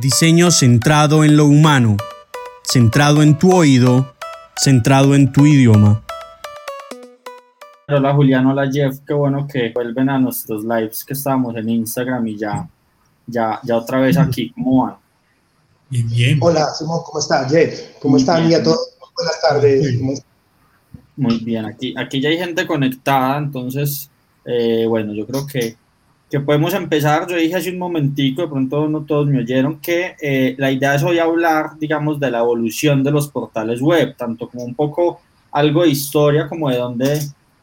Diseño centrado en lo humano, centrado en tu oído, centrado en tu idioma. Hola Julián, hola Jeff, qué bueno que vuelven a nuestros lives que estábamos en Instagram y ya, ya, ya otra vez aquí, ¿cómo van? Bien, bien. Hola Simón, ¿cómo estás Jeff? ¿Cómo están? Y a todos, buenas tardes. Muy bien, aquí, aquí ya hay gente conectada, entonces, eh, bueno, yo creo que que podemos empezar. Yo dije hace un momentico, de pronto no todos me oyeron, que eh, la idea es hoy hablar, digamos, de la evolución de los portales web, tanto como un poco algo de historia, como de dónde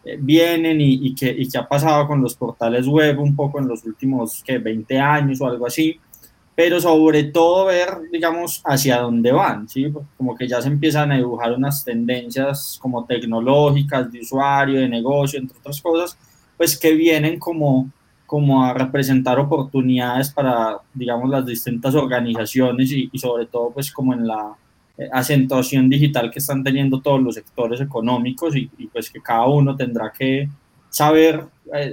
eh, vienen y, y, qué, y, qué, ha pasado con los portales web un poco en los últimos que 20 años o algo así, pero sobre todo ver, digamos, hacia dónde van, ¿sí? Como que ya se empiezan a dibujar unas tendencias como tecnológicas, de usuario, de negocio, entre otras cosas, pues que vienen como como a representar oportunidades para, digamos, las distintas organizaciones y, y sobre todo, pues, como en la eh, acentuación digital que están teniendo todos los sectores económicos y, y pues que cada uno tendrá que saber eh,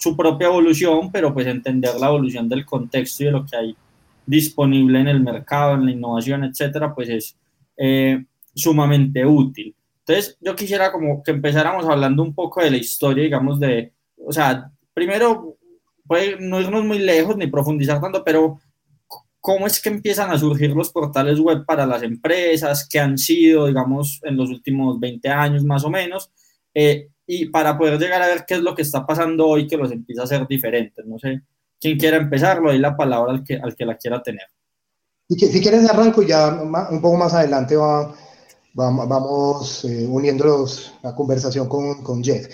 su propia evolución, pero pues entender la evolución del contexto y de lo que hay disponible en el mercado, en la innovación, etcétera, pues es eh, sumamente útil. Entonces, yo quisiera como que empezáramos hablando un poco de la historia, digamos, de, o sea, primero puede no irnos muy lejos ni profundizar tanto, pero ¿cómo es que empiezan a surgir los portales web para las empresas? que han sido, digamos, en los últimos 20 años más o menos? Eh, y para poder llegar a ver qué es lo que está pasando hoy que los empieza a ser diferentes. No sé, quién quiera empezar, le doy la palabra al que, al que la quiera tener. Y que, si quieres arranco ya un poco más adelante va, va vamos eh, uniéndolos la conversación con, con Jeff.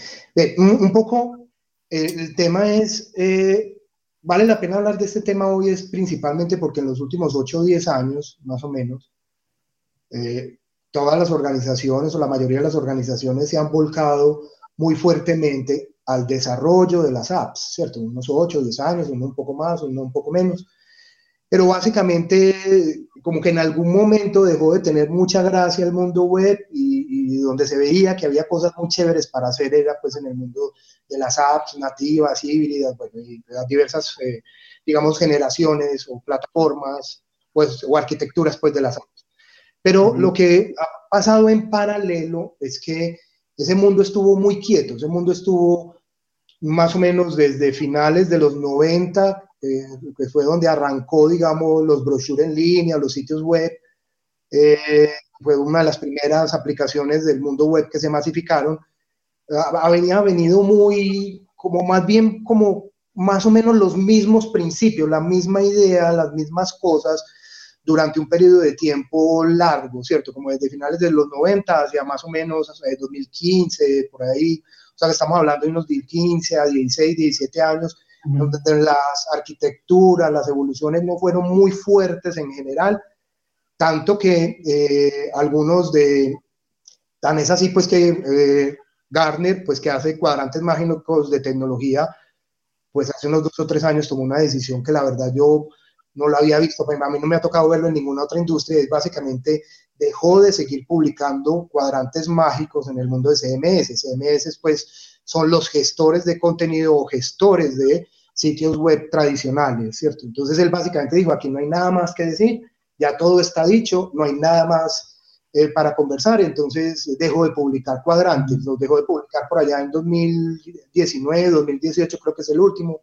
un, un, poco el tema es, eh, vale la pena hablar de este tema hoy es principalmente porque en los últimos 8 o 10 años, más o menos, eh, todas las organizaciones o la mayoría de las organizaciones se han volcado muy fuertemente al desarrollo de las apps, ¿cierto? Unos 8 o 10 años, uno un poco más, uno un poco menos. Pero básicamente, como que en algún momento dejó de tener mucha gracia el mundo web y, y donde se veía que había cosas muy chéveres para hacer era pues en el mundo de las apps nativas, híbridas, bueno, y las diversas, eh, digamos, generaciones o plataformas, pues, o arquitecturas, pues, de las apps. Pero uh -huh. lo que ha pasado en paralelo es que ese mundo estuvo muy quieto, ese mundo estuvo más o menos desde finales de los 90, eh, que fue donde arrancó, digamos, los brochures en línea, los sitios web, eh, fue una de las primeras aplicaciones del mundo web que se masificaron, ha, ha venido muy, como más bien como más o menos los mismos principios, la misma idea, las mismas cosas durante un periodo de tiempo largo, ¿cierto? Como desde finales de los 90 hacia más o menos hasta 2015, por ahí. O sea, que estamos hablando de unos 15 a 16, 17 años, donde las arquitecturas, las evoluciones no fueron muy fuertes en general, tanto que eh, algunos de, tan es así pues que eh, Gartner, pues que hace cuadrantes mágicos de tecnología, pues hace unos dos o tres años tomó una decisión que la verdad yo no la había visto, a mí no me ha tocado verlo en ninguna otra industria, es básicamente dejó de seguir publicando cuadrantes mágicos en el mundo de CMS. CMS pues son los gestores de contenido o gestores de sitios web tradicionales, ¿cierto? Entonces él básicamente dijo, aquí no hay nada más que decir, ya todo está dicho, no hay nada más eh, para conversar, entonces dejo de publicar cuadrantes, los dejo de publicar por allá en 2019, 2018 creo que es el último,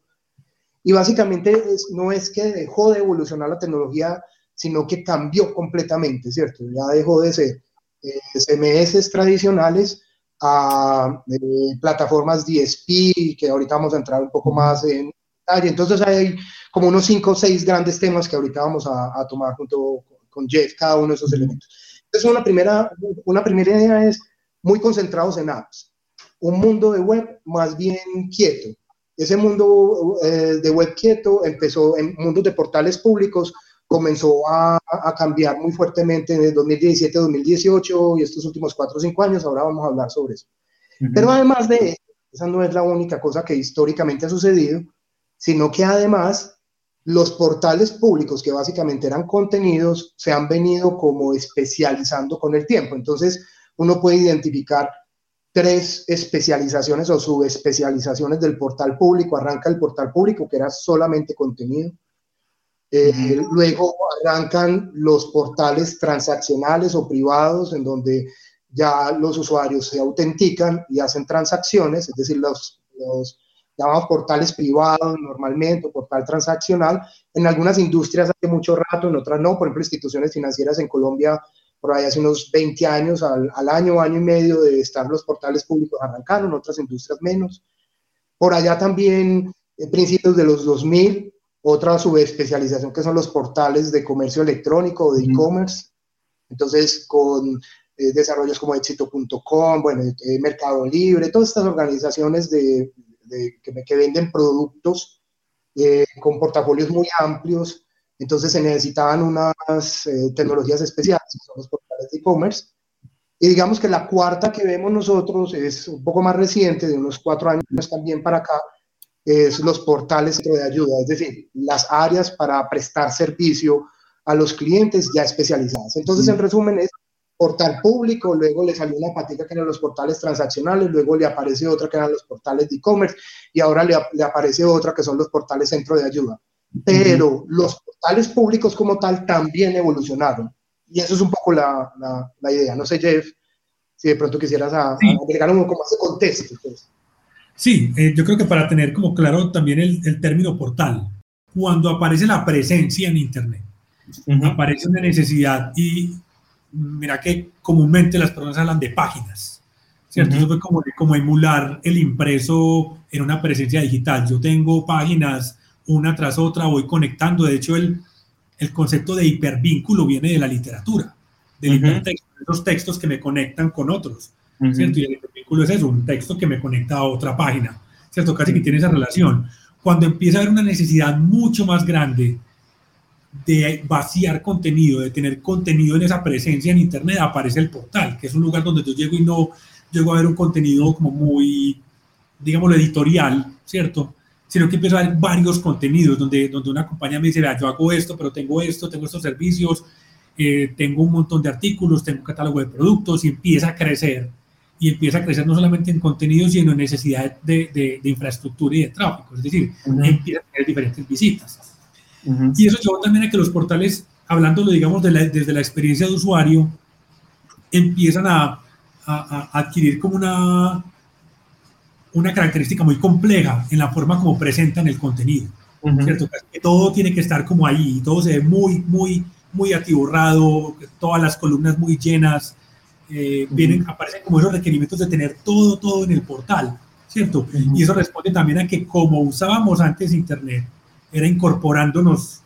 y básicamente no es que dejó de evolucionar la tecnología, sino que cambió completamente, ¿cierto? Ya dejó de ser eh, tradicionales a eh, plataformas DSP, que ahorita vamos a entrar un poco más en detalle, entonces hay como unos 5 o 6 grandes temas que ahorita vamos a, a tomar junto con Jeff, cada uno de esos elementos. Entonces, una primera, una primera idea es muy concentrados en apps. Un mundo de web más bien quieto. Ese mundo eh, de web quieto empezó en mundos de portales públicos, comenzó a, a cambiar muy fuertemente en el 2017, 2018 y estos últimos 4 o 5 años. Ahora vamos a hablar sobre eso. Uh -huh. Pero además de eso, esa no es la única cosa que históricamente ha sucedido, sino que además los portales públicos, que básicamente eran contenidos, se han venido como especializando con el tiempo. Entonces, uno puede identificar tres especializaciones o subespecializaciones del portal público. Arranca el portal público, que era solamente contenido. Eh, luego arrancan los portales transaccionales o privados en donde ya los usuarios se autentican y hacen transacciones, es decir, los, los llamamos portales privados normalmente, o portal transaccional. En algunas industrias hace mucho rato, en otras no. Por ejemplo, instituciones financieras en Colombia, por ahí hace unos 20 años, al, al año, año y medio de estar los portales públicos arrancaron, otras industrias menos. Por allá también, en principios de los 2000, otra subespecialización que son los portales de comercio electrónico o de e-commerce. Entonces, con eh, desarrollos como éxito.com, bueno, eh, Mercado Libre, todas estas organizaciones de, que, venden productos eh, con portafolios muy amplios. Entonces se necesitaban unas tecnologías especiales, que son los portales de e-commerce. Y digamos que la cuarta que vemos nosotros es un poco más reciente, de unos cuatro años también para acá, es los portales de ayuda, es decir, las áreas para prestar servicio a los clientes ya especializadas. Entonces, en resumen, es portal público, luego le salió una patica que eran los portales transaccionales, luego le aparece otra que eran los portales de e-commerce y ahora le, le, aparece otra que son los portales centro de ayuda. Pero los portales públicos como tal también evolucionaron. Y eso es un poco la, la, idea. No sé, Jeff, si de pronto quisieras agregar un poco más de contexto. Pues. Sí, eh, yo creo que para tener como claro también el, el término portal, cuando aparece la presencia en Internet, aparece una necesidad y mira que comúnmente las personas hablan de páginas, ¿cierto? Eso fue como, como emular el impreso en una presencia digital. Yo tengo páginas una tras otra, voy conectando. De hecho, el, el concepto de hipervínculo viene de la literatura, del hipertexto, los textos que me conectan con otros, ¿cierto? Y el hipervínculo es eso, un texto que me conecta a otra página, ¿cierto? Casi que tiene esa relación. Cuando empieza a haber una necesidad mucho más grande de vaciar contenido, de tener contenido en esa presencia en Internet, aparece el portal, que es un lugar donde yo llego y no llego a ver un contenido como muy, digamos, editorial, ¿cierto? Sino que empiezo a ver varios contenidos donde, donde una compañía me dice, yo hago esto, pero tengo esto, tengo estos servicios, eh, tengo un montón de artículos, tengo un catálogo de productos y empieza a crecer. Y empieza a crecer no solamente en contenido, sino en necesidad de, de, infraestructura y de tráfico. Es decir, empieza a tener diferentes visitas. Y eso llevó también a que los portales, hablándolo, digamos, desde la experiencia de usuario, empiezan a, a, adquirir como una, una característica muy compleja en la forma como presentan el contenido. ¿cierto? Que todo tiene que estar como ahí, todo se ve muy, muy, muy atiborrado, todas las columnas muy llenas, eh, vienen, aparecen como esos requerimientos de tener todo, todo en el portal, ¿cierto? Y eso responde también a que como usábamos antes Internet, era incorporándonos,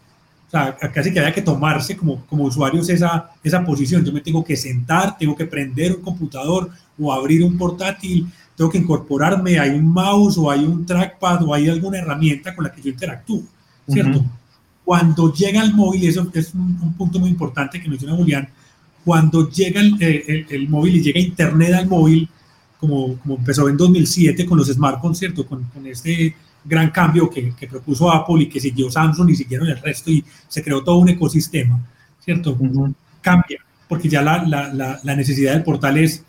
o sea, casi que había que tomarse como, como usuarios esa, esa posición. Yo me tengo que sentar, tengo que prender un computador o abrir un portátil, tengo que incorporarme, hay un mouse o hay un trackpad o hay alguna herramienta con la que yo interactúo, ¿cierto? Cuando llega el móvil, eso es un, punto muy importante que menciona Julián, cuando llega el, el, el, móvil y llega Internet al móvil, como, como empezó en 2007 con los smartphones, ¿cierto? Con, con este gran cambio que, que, propuso Apple y que siguió Samsung y siguieron el resto y se creó todo un ecosistema, ¿cierto? Cambia, porque ya la, la, la, necesidad del portal es,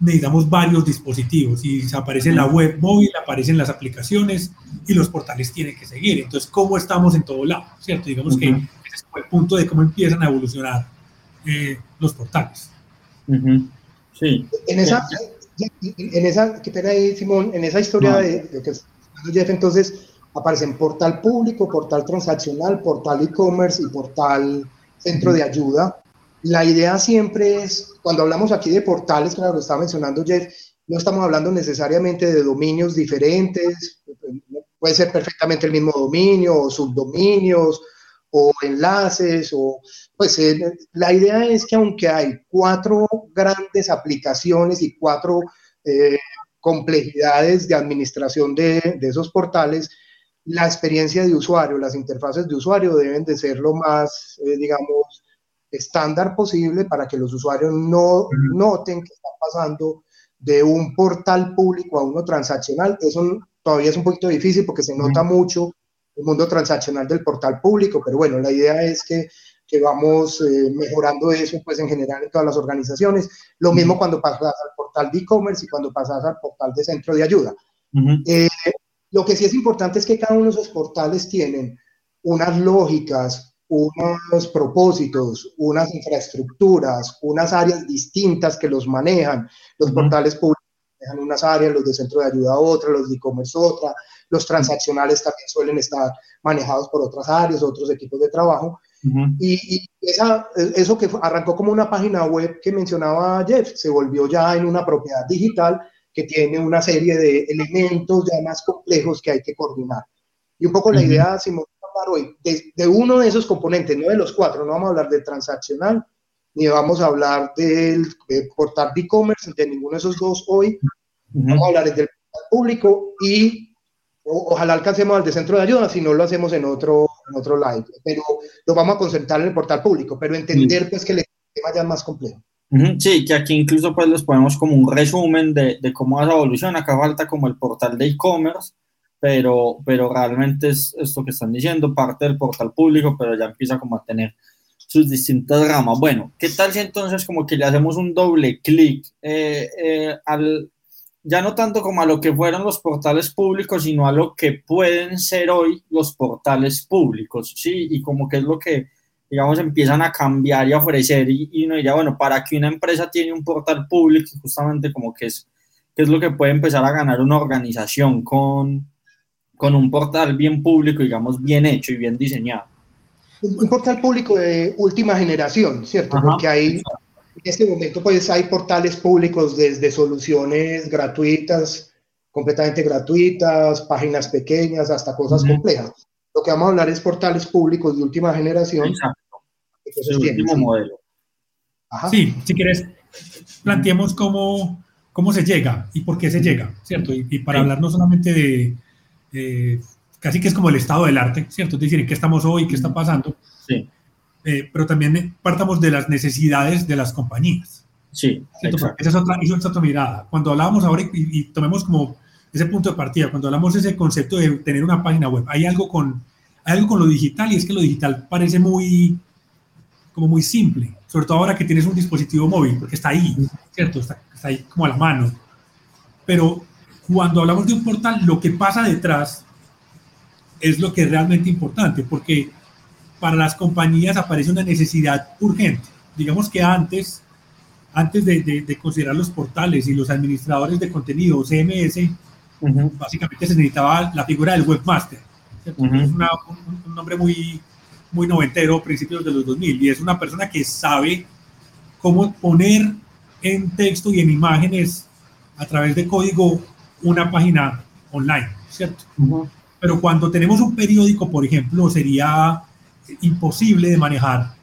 necesitamos varios dispositivos y aparece la web móvil, aparecen las aplicaciones y los portales tienen que seguir. Entonces, ¿cómo estamos en todo lado? ¿Cierto? Digamos que ese es el punto de cómo empiezan a evolucionar eh, los portales. Sí. En esa, en esa, qué pena ahí, Simón, en esa historia de, de que Jeff, entonces aparecen portal público, portal transaccional, portal e-commerce y portal centro de ayuda. La idea siempre es, cuando hablamos aquí de portales, como lo estaba mencionando Jeff, no estamos hablando necesariamente de dominios diferentes, puede ser perfectamente el mismo dominio o subdominios o enlaces o pues eh, la idea es que aunque hay cuatro grandes aplicaciones y cuatro eh, complejidades de administración de, de, esos portales, la experiencia de usuario, las interfaces de usuario deben de ser lo más, eh, digamos, estándar posible para que los usuarios no noten que están pasando de un portal público a uno transaccional. Eso todavía es un poquito difícil porque se nota mucho el mundo transaccional del portal público, pero bueno, la idea es que que vamos eh, mejorando eso pues en general en todas las organizaciones. Lo mismo cuando pasas al portal de e-commerce y cuando pasas al portal de centro de ayuda. Eh, lo que sí es importante es que cada uno de esos portales tienen unas lógicas, unos propósitos, unas infraestructuras, unas áreas distintas que los manejan. Los portales públicos manejan unas áreas, los de centro de ayuda otras, los de e-commerce otra, los transaccionales también suelen estar manejados por otras áreas, otros equipos de trabajo. Y, esa, eso que arrancó como una página web que mencionaba Jeff, se volvió ya en una propiedad digital que tiene una serie de elementos ya más complejos que hay que coordinar. Y un poco la idea, Simón, hoy de, de, uno de esos componentes, no de los cuatro, no vamos a hablar del transaccional, ni vamos a hablar del portal de e-commerce, de ninguno de esos dos hoy, vamos a hablar del público y ojalá alcancemos al de centro de ayuda, si no lo hacemos en otro, en otro live, pero lo vamos a concentrar en el portal público, pero entender pues que el tema ya es más complejo. Sí, que aquí incluso pues les ponemos como un resumen de, de cómo es la evolución, acá falta como el portal de e-commerce, pero, pero realmente es esto que están diciendo, parte del portal público, pero ya empieza como a tener sus distintas ramas. Bueno, ¿qué tal si entonces como que le hacemos un doble clic eh, eh, al, ya no tanto como a lo que fueron los portales públicos, sino a lo que pueden ser hoy los portales públicos, ¿sí? Y como que es lo que, digamos, empiezan a cambiar y a ofrecer, y, y uno diría, bueno, para que una empresa tiene un portal público, justamente como que es, que es lo que puede empezar a ganar una organización con, con un portal bien público, digamos, bien hecho y bien diseñado. Un portal público de última generación, ¿cierto? Porque hay, en este momento, pues hay portales públicos desde soluciones gratuitas, completamente gratuitas, páginas pequeñas, hasta cosas complejas. Lo que vamos a hablar es portales públicos de última generación. Exacto. El último modelo. Sí, si quieres, planteemos cómo, cómo se llega y por qué se llega, ¿cierto? Y, y para hablar no solamente de, eh, casi que es como el estado del arte, ¿cierto? Es decir, en qué estamos hoy, qué está pasando. Sí. Eh, pero también partamos de las necesidades de las compañías. Sí, esa es, otra, esa es otra mirada. Cuando hablábamos ahora, y, tomemos como ese punto de partida, cuando hablamos de ese concepto de tener una página web, hay algo con, hay algo con lo digital y es que lo digital parece muy, como muy simple, sobre todo ahora que tienes un dispositivo móvil, porque está ahí, ¿cierto? Está, está ahí como a la mano. Pero cuando hablamos de un portal, lo que pasa detrás es lo que es realmente importante, porque para las compañías aparece una necesidad urgente. Digamos que antes, antes de, considerar los portales y los administradores de contenido, CMS, básicamente se necesitaba la figura del webmaster. Es un, nombre muy, muy noventero, principios de los 2000, y es una persona que sabe cómo poner en texto y en imágenes a través de código una página online, ¿cierto? Pero cuando tenemos un periódico, por ejemplo, sería imposible de manejar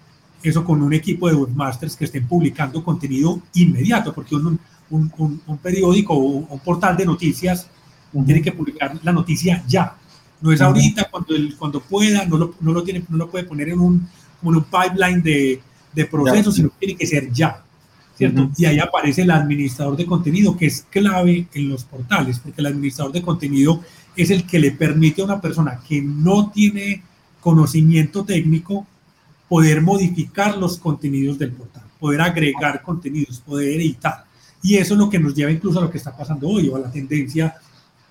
eso con un equipo de webmasters que estén publicando contenido inmediato, porque un, un, un, periódico o un portal de noticias tiene que publicar la noticia ya. No es ahorita cuando, el, cuando pueda, no lo, no lo, tiene, no lo puede poner en un, en un pipeline de, de procesos, sino que tiene que ser ya. Y ahí aparece el administrador de contenido, que es clave en los portales, porque el administrador de contenido es el que le permite a una persona que no tiene conocimiento técnico poder modificar los contenidos del portal, poder agregar contenidos, poder editar. Y eso es lo que nos lleva incluso a lo que está pasando hoy o a la tendencia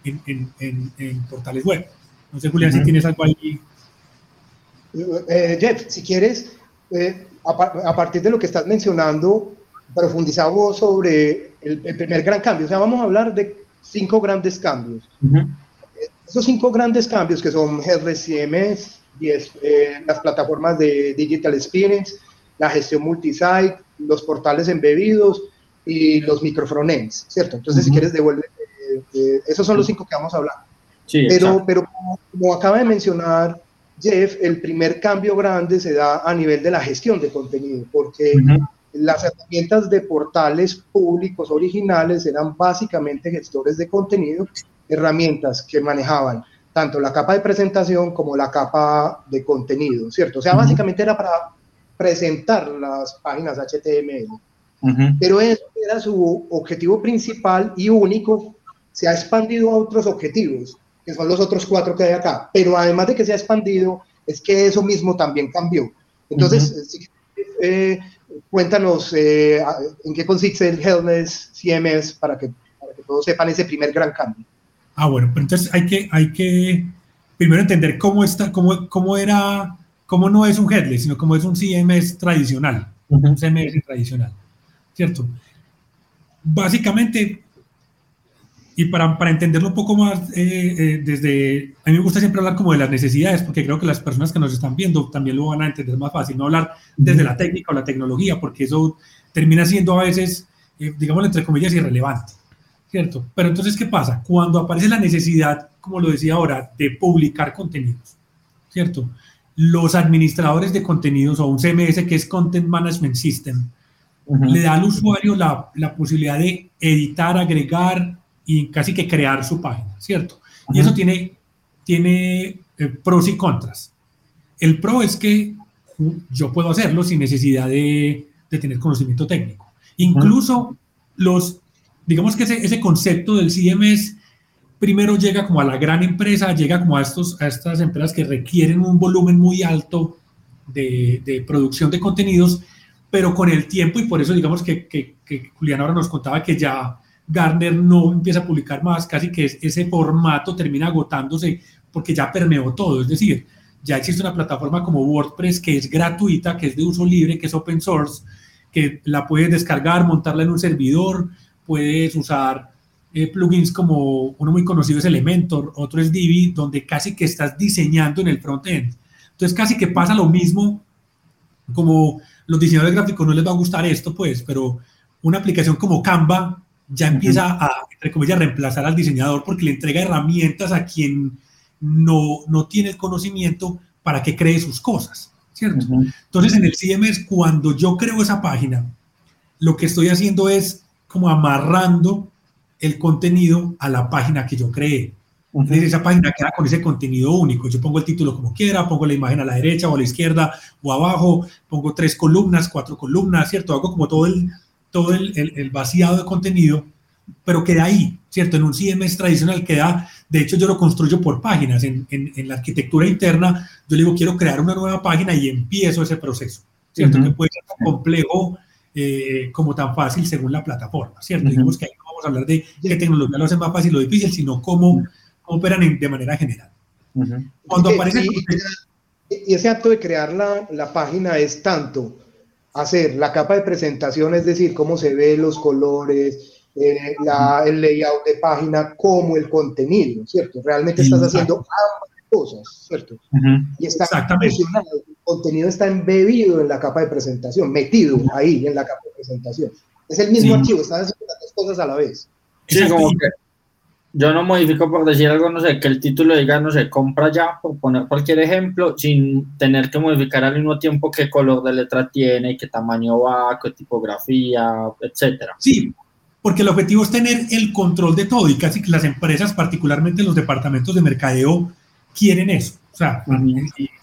en, en, portales web. No sé, Julián, si tienes algo ahí. Eh, Jeff, si quieres, eh, a, partir de lo que estás mencionando, profundizamos sobre el, primer gran cambio. O sea, vamos a hablar de cinco grandes cambios. Esos cinco grandes cambios que son Headless Y eh, las plataformas de Digital Experience, la gestión multisite, los portales embebidos y los microfrontends, ¿cierto? Entonces, si quieres, devuelve. Eh, eh, esos son los cinco que vamos a hablar. Sí, pero, pero como, acaba de mencionar Jeff, el primer cambio grande se da a nivel de la gestión de contenido, porque las herramientas de portales públicos originales eran básicamente gestores de contenido, herramientas que manejaban tanto la capa de presentación como la capa de contenido, ¿cierto? O sea, básicamente era para presentar las páginas HTML. Pero eso era su objetivo principal y único. Se ha expandido a otros objetivos, que son los otros cuatro que hay acá. Pero además de que se ha expandido, es que eso mismo también cambió. Entonces, eh, cuéntanos eh, en qué consiste el Headless CMS para que, para que todos sepan ese primer gran cambio. Ah, bueno, pero entonces hay que, hay que primero entender cómo, está, cómo, cómo era, cómo no es un headless, sino cómo es un CMS tradicional, un CMS tradicional, ¿cierto? Básicamente, y para, para entenderlo un poco más, eh, eh, desde, a mí me gusta siempre hablar como de las necesidades, porque creo que las personas que nos están viendo también lo van a entender más fácil, no hablar desde la técnica o la tecnología, porque eso termina siendo a veces, eh, digamos, entre comillas, irrelevante. ¿Cierto? Pero entonces, ¿qué pasa? Cuando aparece la necesidad, como lo decía ahora, de publicar contenidos, ¿cierto? Los administradores de contenidos o un CMS que es Content Management System, le da al usuario la, la, posibilidad de editar, agregar y casi que crear su página, ¿cierto? Y eso tiene, tiene eh, pros y contras. El pro es que yo puedo hacerlo sin necesidad de, de tener conocimiento técnico. Incluso los digamos que ese, ese concepto del CMS primero llega como a la gran empresa, llega como a, estos, a estas empresas que requieren un volumen muy alto de, de producción de contenidos, pero con el tiempo, y por eso digamos que, que, que, Julián ahora nos contaba que ya Garner no empieza a publicar más, casi que ese formato termina agotándose porque ya permeó todo, es decir, ya existe una plataforma como WordPress que es gratuita, que es de uso libre, que es open source, que la puedes descargar, montarla en un servidor, puedes usar eh, plugins como uno muy conocido es Elementor, otro es Divi, donde casi que estás diseñando en el frontend. Entonces casi que pasa lo mismo como los diseñadores gráficos no les va a gustar esto, pues, pero una aplicación como Canva ya empieza a, entre comillas, reemplazar al diseñador porque le entrega herramientas a quien no, no tiene el conocimiento para que cree sus cosas, ¿cierto? Entonces, en el CMS, cuando yo creo esa página, lo que estoy haciendo es como amarrando el contenido a la página que yo creé. esa página queda con ese contenido único. Yo pongo el título como quiera, pongo la imagen a la derecha o a la izquierda o abajo, pongo tres columnas, cuatro columnas, ¿cierto? Hago como todo el, todo el, el, vaciado de contenido, pero queda ahí, ¿cierto? En un CMS tradicional queda, de hecho yo lo construyo por páginas. En, en, la arquitectura interna, yo le digo, quiero crear una nueva página y empiezo ese proceso, ¿cierto? Que puede ser complejo eh, como tan fácil según la plataforma, ¿cierto? Digamos que ahí no vamos a hablar de qué tecnología lo hace más fácil o difícil, sino cómo, operan de manera general. Cuando aparece... Y, ese acto de crear la, la, página es tanto hacer la capa de presentación, es decir, cómo se ven los colores, eh, la, el layout de página, como el contenido, ¿cierto? Realmente estás haciendo ambas cosas, ¿cierto? Y está funcionando contenido está embebido en la capa de presentación, metido ahí en la capa de presentación. Es el mismo archivo, están haciendo las cosas a la vez. Sí, como que yo no modifico por decir algo, no sé, que el título diga, no sé, compra ya, por poner cualquier ejemplo, sin tener que modificar al mismo tiempo qué color de letra tiene, qué tamaño va, qué tipografía, etcétera. Sí, porque el objetivo es tener el control de todo y casi que las empresas, particularmente los departamentos de mercadeo, quieren eso. O sea,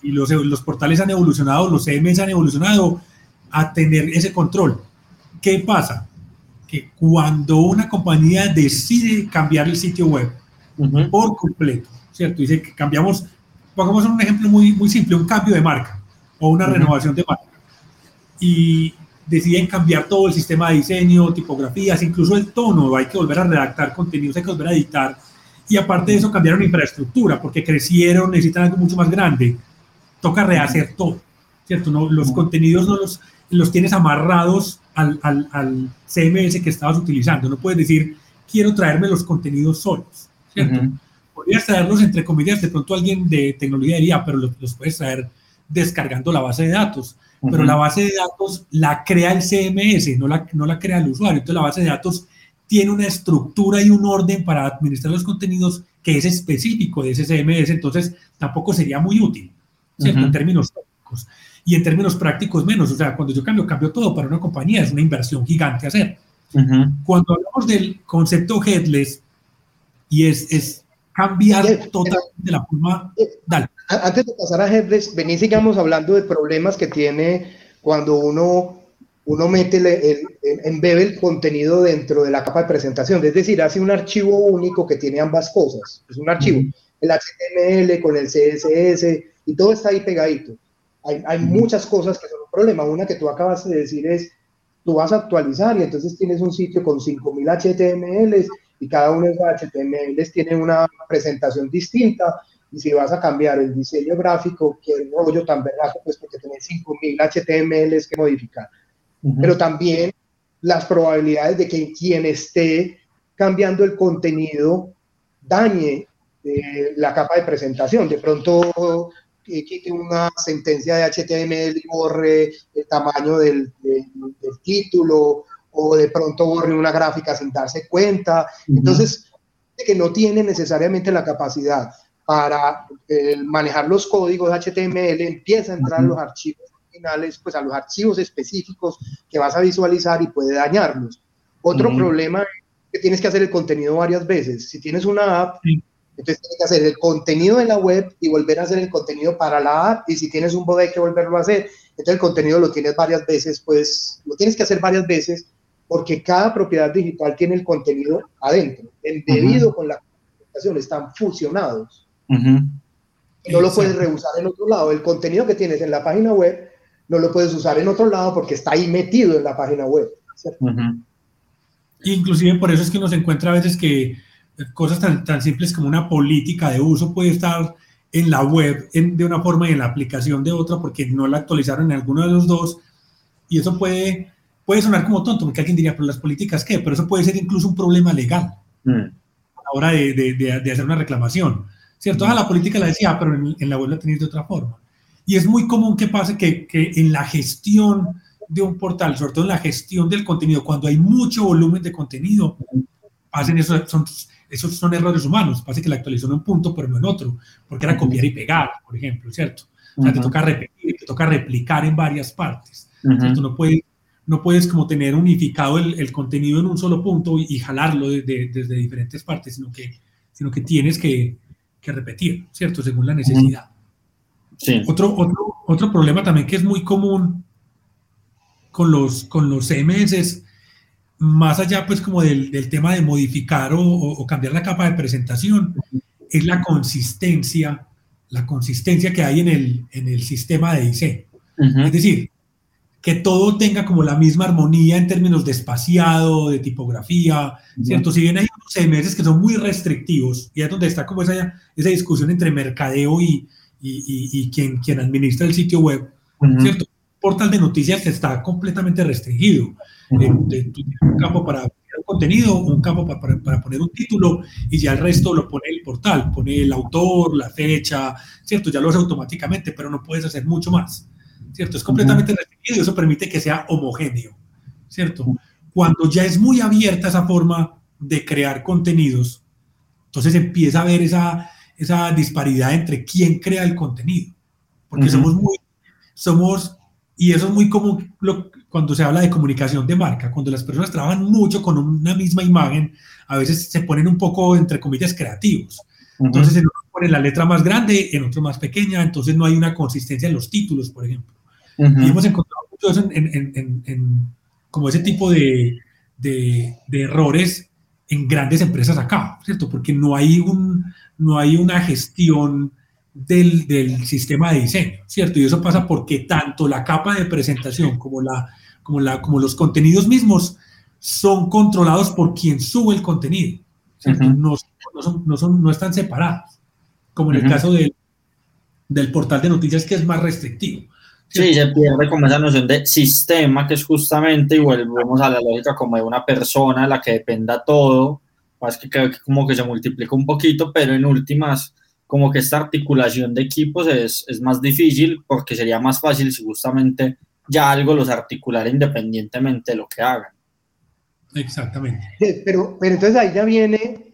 y, los, los, portales han evolucionado, los CMS han evolucionado a tener ese control. ¿Qué pasa? Que cuando una compañía decide cambiar el sitio web por completo, ¿cierto? Dice que cambiamos, pongamos un ejemplo muy, muy simple, un cambio de marca o una renovación de marca. Y deciden cambiar todo el sistema de diseño, tipografías, incluso el tono, hay que volver a redactar contenidos, hay que volver a editar y aparte de eso cambiaron infraestructura porque crecieron, necesitan algo mucho más grande. Toca rehacer todo, ¿cierto? No, los contenidos no los, los tienes amarrados al, al, al, CMS que estabas utilizando. No puedes decir, quiero traerme los contenidos solos, ¿cierto? Podrías traerlos entre comillas, de pronto alguien de tecnología diría, pero los, los puedes traer descargando la base de datos. Pero la base de datos la crea el CMS, no la, no la crea el usuario. Entonces la base de datos tiene una estructura y un orden para administrar los contenidos que es específico de ese CMS, entonces tampoco sería muy útil, ¿cierto? En términos técnicos. Y en términos prácticos menos, o sea, cuando yo cambio, cambio todo para una compañía, es una inversión gigante hacer. Cuando hablamos del concepto headless, y es, es cambiar totalmente la forma... Dale. Antes de pasar a headless, vení sigamos hablando de problemas que tiene cuando uno uno mete el, embebe el contenido dentro de la capa de presentación, es decir, hace un archivo único que tiene ambas cosas, es un archivo, el HTML con el CSS y todo está ahí pegadito. Hay, hay muchas cosas que son un problema, una que tú acabas de decir es, tú vas a actualizar y entonces tienes un sitio con 5000 HTMLs y cada uno de esos HTMLs tiene una presentación distinta. Y si vas a cambiar el diseño gráfico, que el rollo tan vergazo, pues porque tenés 5000 HTMLs que modificar. Pero también las probabilidades de que quien esté cambiando el contenido dañe eh, la capa de presentación. De pronto eh, quite una sentencia de HTML y borre el tamaño del, título o de pronto borre una gráfica sin darse cuenta. Entonces, que no tiene necesariamente la capacidad para eh, manejar los códigos HTML, empieza a entrar los archivos finales, pues a los archivos específicos que vas a visualizar y puede dañarlos. Otro problema es que tienes que hacer el contenido varias veces. Si tienes una app, entonces tienes que hacer el contenido de la web y volver a hacer el contenido para la app. Y si tienes un bot hay que volverlo a hacer. Entonces el contenido lo tienes varias veces, pues lo tienes que hacer varias veces porque cada propiedad digital tiene el contenido adentro, embebido con la comunicación, están fusionados. No lo puedes reusar en otro lado. El contenido que tienes en la página web no lo puedes usar en otro lado porque está ahí metido en la página web. Inclusive por eso es que nos encuentra a veces que cosas tan, tan simples como una política de uso puede estar en la web de una forma y en la aplicación de otra porque no la actualizaron en alguno de los dos. Y eso puede, puede sonar como tonto, porque alguien diría, pero las políticas qué, pero eso puede ser incluso un problema legal mm. a la hora de, de, de hacer una reclamación. ¿cierto? a la política la decía, pero en, la web la tenéis de otra forma. Y es muy común que pase que, que, en la gestión de un portal, sobre todo en la gestión del contenido, cuando hay mucho volumen de contenido, pasen eso, son, esos son errores humanos. Pasa que la actualizó en un punto, pero no en otro, porque era copiar y pegar, por ejemplo, ¿cierto? O sea, te toca repetir, te toca replicar en varias partes. No puedes, no puedes como tener unificado el, el contenido en un solo punto y, jalarlo desde diferentes partes, sino que, sino que tienes que, que repetir, ¿cierto? Según la necesidad. Sí. Otro, otro, otro problema también que es muy común con los, con los CMS, más allá pues como del, del tema de modificar o, o, cambiar la capa de presentación, es la consistencia, la consistencia que hay en el, en el sistema de diseño. Es decir, que todo tenga como la misma armonía en términos de espaciado, de tipografía, ¿cierto? Si bien hay unos CMS que son muy restrictivos, y es donde está como esa, esa discusión entre mercadeo y, y, y, quien, quien administra el sitio web, ¿cierto? portal de noticias está completamente restringido. Eh, un campo para poner un contenido, un campo para, para, para, poner un título y ya el resto lo pone el portal, pone el autor, la fecha, ¿cierto? Ya lo hace automáticamente, pero no puedes hacer mucho más. ¿cierto? Es completamente restringido y eso permite que sea homogéneo, ¿cierto? Cuando ya es muy abierta esa forma de crear contenidos, entonces empieza a haber esa, esa disparidad entre quién crea el contenido, porque somos muy, somos, y eso es muy común cuando se habla de comunicación de marca, cuando las personas trabajan mucho con una misma imagen, a veces se ponen un poco, entre comillas, creativos. Entonces, en uno pone la letra más grande, en otro más pequeña, entonces no hay una consistencia en los títulos, por ejemplo. Y hemos encontrado mucho eso en, como ese tipo de, de, errores en grandes empresas acá, ¿cierto? Porque no hay, un, no hay una gestión del, del, sistema de diseño, ¿cierto? Y eso pasa porque tanto la capa de presentación como, la, como, la, como los contenidos mismos son controlados por quien sube el contenido, no, no, son, no, son, no, están separados, como en el caso del, del portal de noticias que es más restrictivo. Sí, se pierde como esa noción de sistema, que es justamente, y volvemos a la lógica como de una persona a la que dependa todo, más que creo que como que se multiplica un poquito, pero en últimas, como que esta articulación de equipos es, es más difícil porque sería más fácil si justamente ya algo los articulara independientemente de lo que hagan. Exactamente. Pero, pero entonces ahí ya viene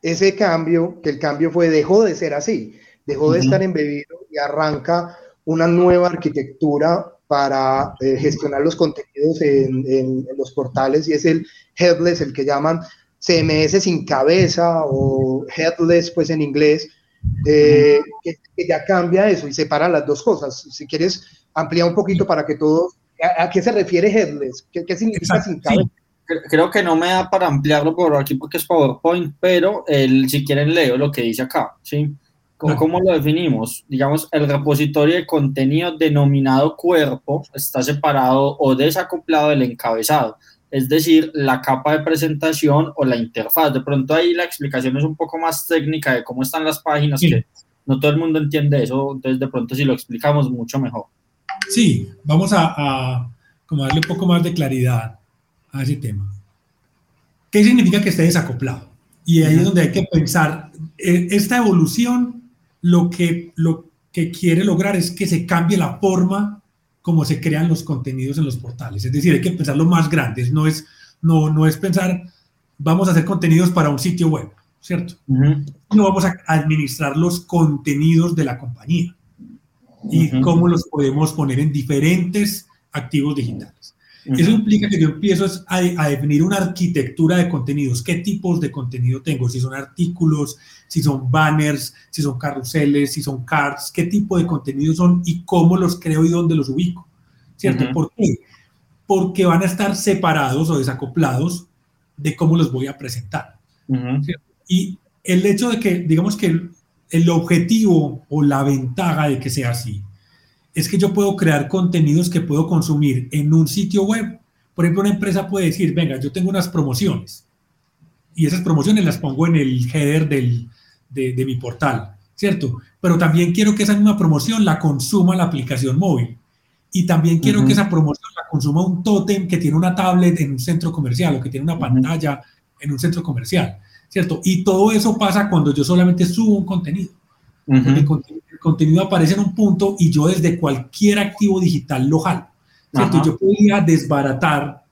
ese cambio, que el cambio fue, dejó de ser así, dejó de estar embebido y arranca una nueva arquitectura para eh, gestionar los contenidos en, los portales y es el headless, el que llaman CMS sin cabeza o headless pues en inglés, eh, que, ya cambia eso y separa las dos cosas. Si quieres ampliar un poquito para que todos, ¿a, qué se refiere headless? ¿Qué, significa sin cabeza? Creo que no me da para ampliarlo por aquí porque es PowerPoint, pero el, si quieren leo lo que dice acá, ¿sí? ¿Cómo, lo definimos? Digamos, el repositorio de contenido denominado cuerpo está separado o desacoplado del encabezado, es decir, la capa de presentación o la interfaz. De pronto ahí la explicación es un poco más técnica de cómo están las páginas que, no todo el mundo entiende eso, entonces de pronto si lo explicamos mucho mejor. Sí, vamos a, a como darle un poco más de claridad a ese tema. ¿Qué significa que esté desacoplado? Y ahí es donde hay que pensar, eh, esta evolución lo que, lo que quiere lograr es que se cambie la forma como se crean los contenidos en los portales. Es decir, hay que pensar lo más grandes, no es, no, no es pensar, vamos a hacer contenidos para un sitio web, ¿cierto? No vamos a administrar los contenidos de la compañía y cómo los podemos poner en diferentes activos digitales. Eso implica que yo empiezo a, a, definir una arquitectura de contenidos. ¿Qué tipos de contenido tengo? Si son artículos, si son banners, si son carruseles, si son cards, qué tipo de contenidos son y cómo los creo y dónde los ubico. ¿Cierto? ¿Por qué? Porque van a estar separados o desacoplados de cómo los voy a presentar. Y el hecho de que, digamos que el, el objetivo o la ventaja de que sea así es que yo puedo crear contenidos que puedo consumir en un sitio web. Por ejemplo, una empresa puede decir, venga, yo tengo unas promociones y esas promociones las pongo en el header del, de, mi portal, ¿cierto? Pero también quiero que esa misma promoción la consuma la aplicación móvil. Y también quiero que esa promoción la consuma un tótem que tiene una tablet en un centro comercial o que tiene una pantalla en un centro comercial, ¿cierto? Y todo eso pasa cuando yo solamente subo un contenido. el, contenido aparece en un punto y yo desde cualquier activo digital lo jalo, ¿cierto? Yo podría desbaratar,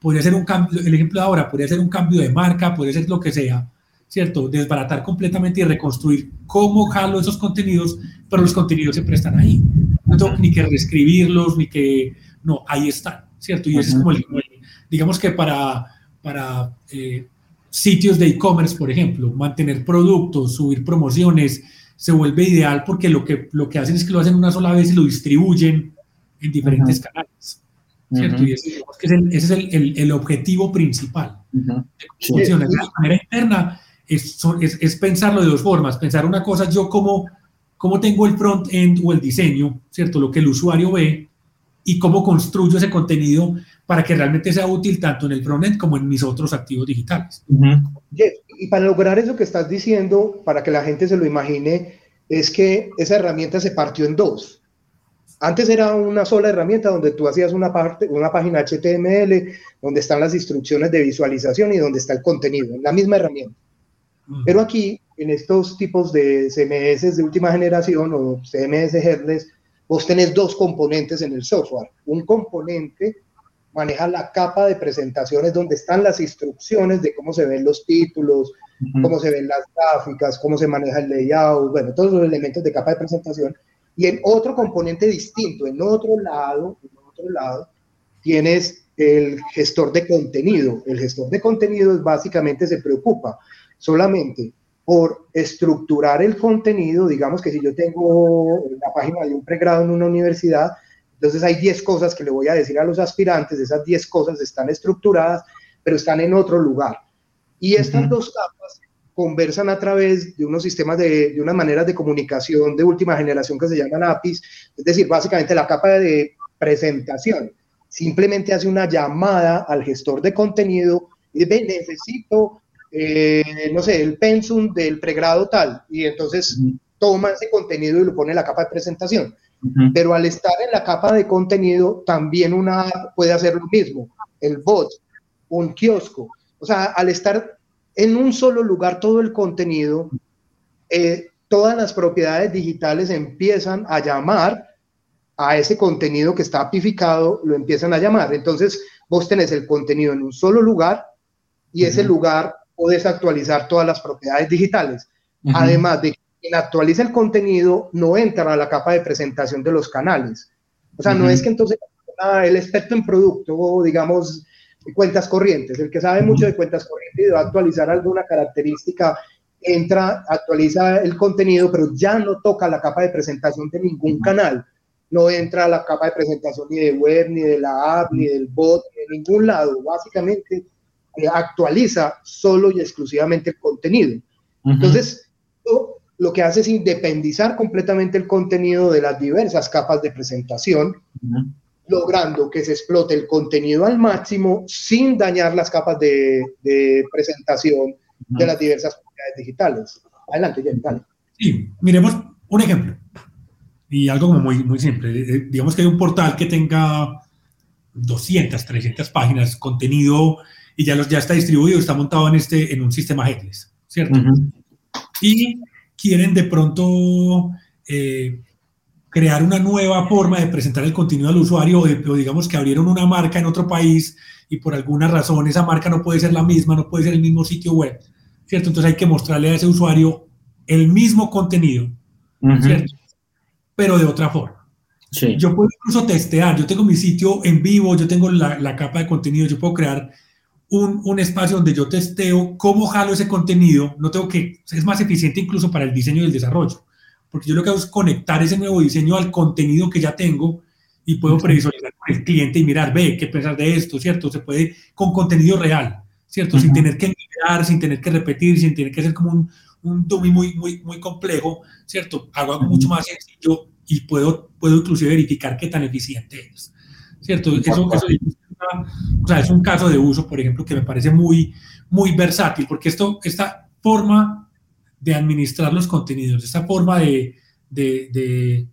podría ser un cambio, el ejemplo de ahora, podría ser un cambio de marca, podría ser lo que sea, ¿cierto? Desbaratar completamente y reconstruir cómo jalo esos contenidos, pero los contenidos siempre están ahí. No tengo ni que reescribirlos, ni que... No, ahí están, ¿cierto? Y ese es como el, digamos que para, para eh, sitios de e-commerce, por ejemplo, mantener productos, subir promociones, se vuelve ideal porque lo que, lo que hacen es que lo hacen una sola vez y lo distribuyen en diferentes canales. ¿cierto? Y ese, es el, el, el, objetivo principal. De manera interna es, es, pensarlo de dos formas. Pensar una cosa, yo como, cómo tengo el front-end o el diseño, ¿cierto? Lo que el usuario ve y cómo construyo ese contenido para que realmente sea útil tanto en el front-end como en mis otros activos digitales. Y para lograr eso que estás diciendo, para que la gente se lo imagine, es que esa herramienta se partió en dos. Antes era una sola herramienta donde tú hacías una, parte, una página HTML, donde están las instrucciones de visualización y donde está el contenido, en la misma herramienta. Pero aquí, en estos tipos de CMS de última generación o CMS headless, vos tenés dos componentes en el software. Un componente maneja la capa de presentaciones donde están las instrucciones de cómo se ven los títulos, cómo se ven las gráficas, cómo se maneja el layout, bueno, todos los elementos de capa de presentación. Y en otro componente distinto, en otro lado, en otro lado, tienes el gestor de contenido. El gestor de contenido básicamente se preocupa solamente por estructurar el contenido, digamos que si yo tengo la página de un pregrado en una universidad, entonces hay 10 cosas que le voy a decir a los aspirantes, esas 10 cosas están estructuradas, pero están en otro lugar. Y estas dos capas conversan a través de unos sistemas de, de unas maneras de comunicación de última generación que se llaman APIs, es decir, básicamente la capa de presentación. Simplemente hace una llamada al gestor de contenido y dice, necesito eh, no sé, el pensum del pregrado tal, y entonces toma ese contenido y lo pone en la capa de presentación. Pero al estar en la capa de contenido, también una puede hacer lo mismo, el bot, un kiosco. O sea, al estar en un solo lugar todo el contenido, eh, todas las propiedades digitales empiezan a llamar a ese contenido que está apificado, lo empiezan a llamar. Entonces, vos tenés el contenido en un solo lugar y ese lugar puedes actualizar todas las propiedades digitales. Además de que quien actualiza el contenido no entra a la capa de presentación de los canales. O sea, no es que entonces el experto en producto, digamos, cuentas corrientes, el que sabe mucho de cuentas corrientes y va a actualizar alguna característica, entra, actualiza el contenido, pero ya no toca la capa de presentación de ningún canal. No entra a la capa de presentación ni de web, ni de la app, ni del bot, ni de ningún lado. Básicamente actualiza solo y exclusivamente el contenido. Entonces, lo que hace es independizar completamente el contenido de las diversas capas de presentación, logrando que se explote el contenido al máximo sin dañar las capas de, presentación de las diversas propiedades digitales. Adelante, Jen, Sí, miremos Un ejemplo, y algo como muy, muy simple. Eh, digamos que hay un portal que tenga 200, 300 páginas, contenido, y ya, los, ya está distribuido, está montado en, este, en un sistema Headless, ¿cierto? Y quieren de pronto eh, crear una nueva forma de presentar el contenido al usuario, o digamos que abrieron una marca en otro país y por alguna razón esa marca no puede ser la misma, no puede ser el mismo sitio web, ¿cierto? Entonces hay que mostrarle a ese usuario el mismo contenido, ¿cierto? Pero de otra forma. Sí. Yo puedo incluso testear, yo tengo mi sitio en vivo, yo tengo la, la capa de contenido, yo puedo crear un, un, espacio donde yo testeo cómo jalo ese contenido, no tengo que, es más eficiente incluso para el diseño y el desarrollo, porque yo lo que hago es conectar ese nuevo diseño al contenido que ya tengo y puedo previsualizar con el cliente y mirar, ve, qué pensar de esto, ¿cierto? Se puede con contenido real, ¿cierto? Sin tener que mirar, sin tener que repetir, sin tener que ser como un, un dummy muy, muy, muy complejo, ¿cierto? Hago algo mucho más sencillo y puedo, puedo inclusive verificar qué tan eficiente es, ¿cierto? Eso, eso o sea, es un caso de uso, por ejemplo, que me parece muy, muy versátil, porque esto, esta forma de administrar los contenidos, esta forma de, de, de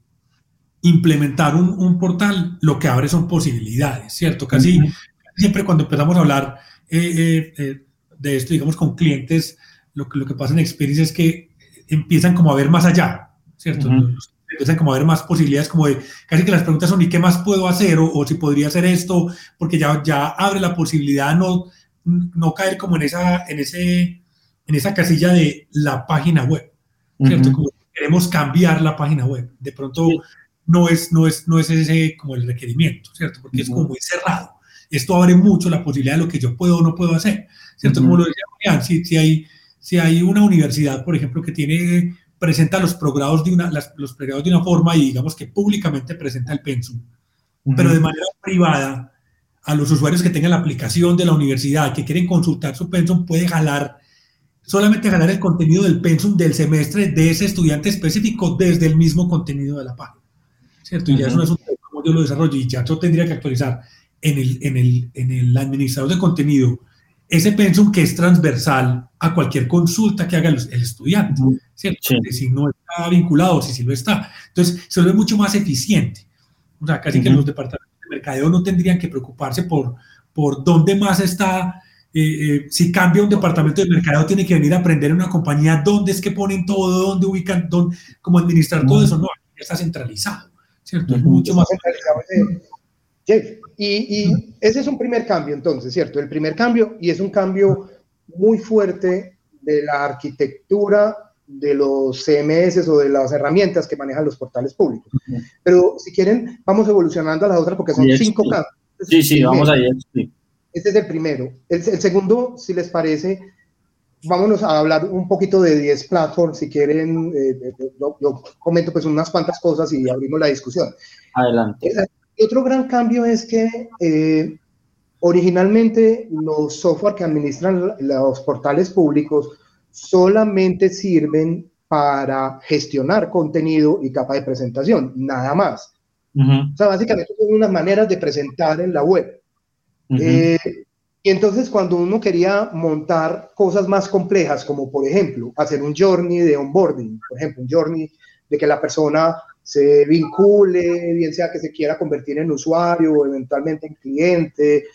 implementar un, un, portal, lo que abre son posibilidades, ¿cierto? Casi siempre cuando empezamos a hablar eh, eh, eh, de esto, digamos, con clientes, lo, lo que pasa en Experience es que empiezan como a ver más allá, ¿cierto? Empiezan como a ver más posibilidades, como de casi que las preguntas son, ¿y qué más puedo hacer? O, si podría hacer esto, porque ya, ya abre la posibilidad no, no caer como en esa, en, ese, en esa casilla de la página web, ¿cierto? Como queremos cambiar la página web. De pronto no, es, no, es, no es ese como el requerimiento, ¿cierto? Porque es como muy cerrado. Esto abre mucho la posibilidad de lo que yo puedo o no puedo hacer, ¿cierto? Como lo decía si, si, hay, si hay una universidad, por ejemplo, que tiene presenta los programas de una, los pregrados de una forma y digamos que públicamente presenta el pensum, pero de manera privada a los usuarios que tengan la aplicación de la universidad, que quieren consultar su pensum, puede jalar, solamente jalar el contenido del pensum del semestre de ese estudiante específico desde el mismo contenido de la página. ¿Cierto? Y ya eso no es un cómo yo lo desarrollo y ya yo tendría que actualizar en el, en el, en el administrador de contenido ese pensum que es transversal a cualquier consulta que haga el, estudiante, ¿cierto? Si no está vinculado, si sí lo está. Entonces, se vuelve mucho más eficiente. O sea, casi que los departamentos de mercadeo no tendrían que preocuparse por, por dónde más está. Eh, eh, si cambia un departamento de mercadeo, tiene que venir a aprender en una compañía dónde es que ponen todo, dónde ubican, dónde, cómo administrar todo eso. No, ya está centralizado, ¿cierto? Es mucho más centralizado. Y, ese es un primer cambio, entonces, ¿cierto? El primer cambio, y es un cambio muy fuerte de la arquitectura de los CMS o de las herramientas que manejan los portales públicos. Pero si quieren, vamos evolucionando a las otras porque son cinco cambios. sí, sí, vamos allá. Este es el primero. El, segundo, si les parece, vámonos a hablar un poquito de 10 platforms. Si quieren, eh, yo, yo, comento pues unas cuantas cosas y abrimos la discusión. Adelante otro gran cambio es que eh, originalmente los software que administran los portales públicos solamente sirven para gestionar contenido y capa de presentación, nada más. O sea, básicamente son unas maneras de presentar en la web. Eh, y entonces cuando uno quería montar cosas más complejas, como por ejemplo hacer un journey de onboarding, por ejemplo, un journey de que la persona se vincule, bien sea que se quiera convertir en usuario o eventualmente en cliente,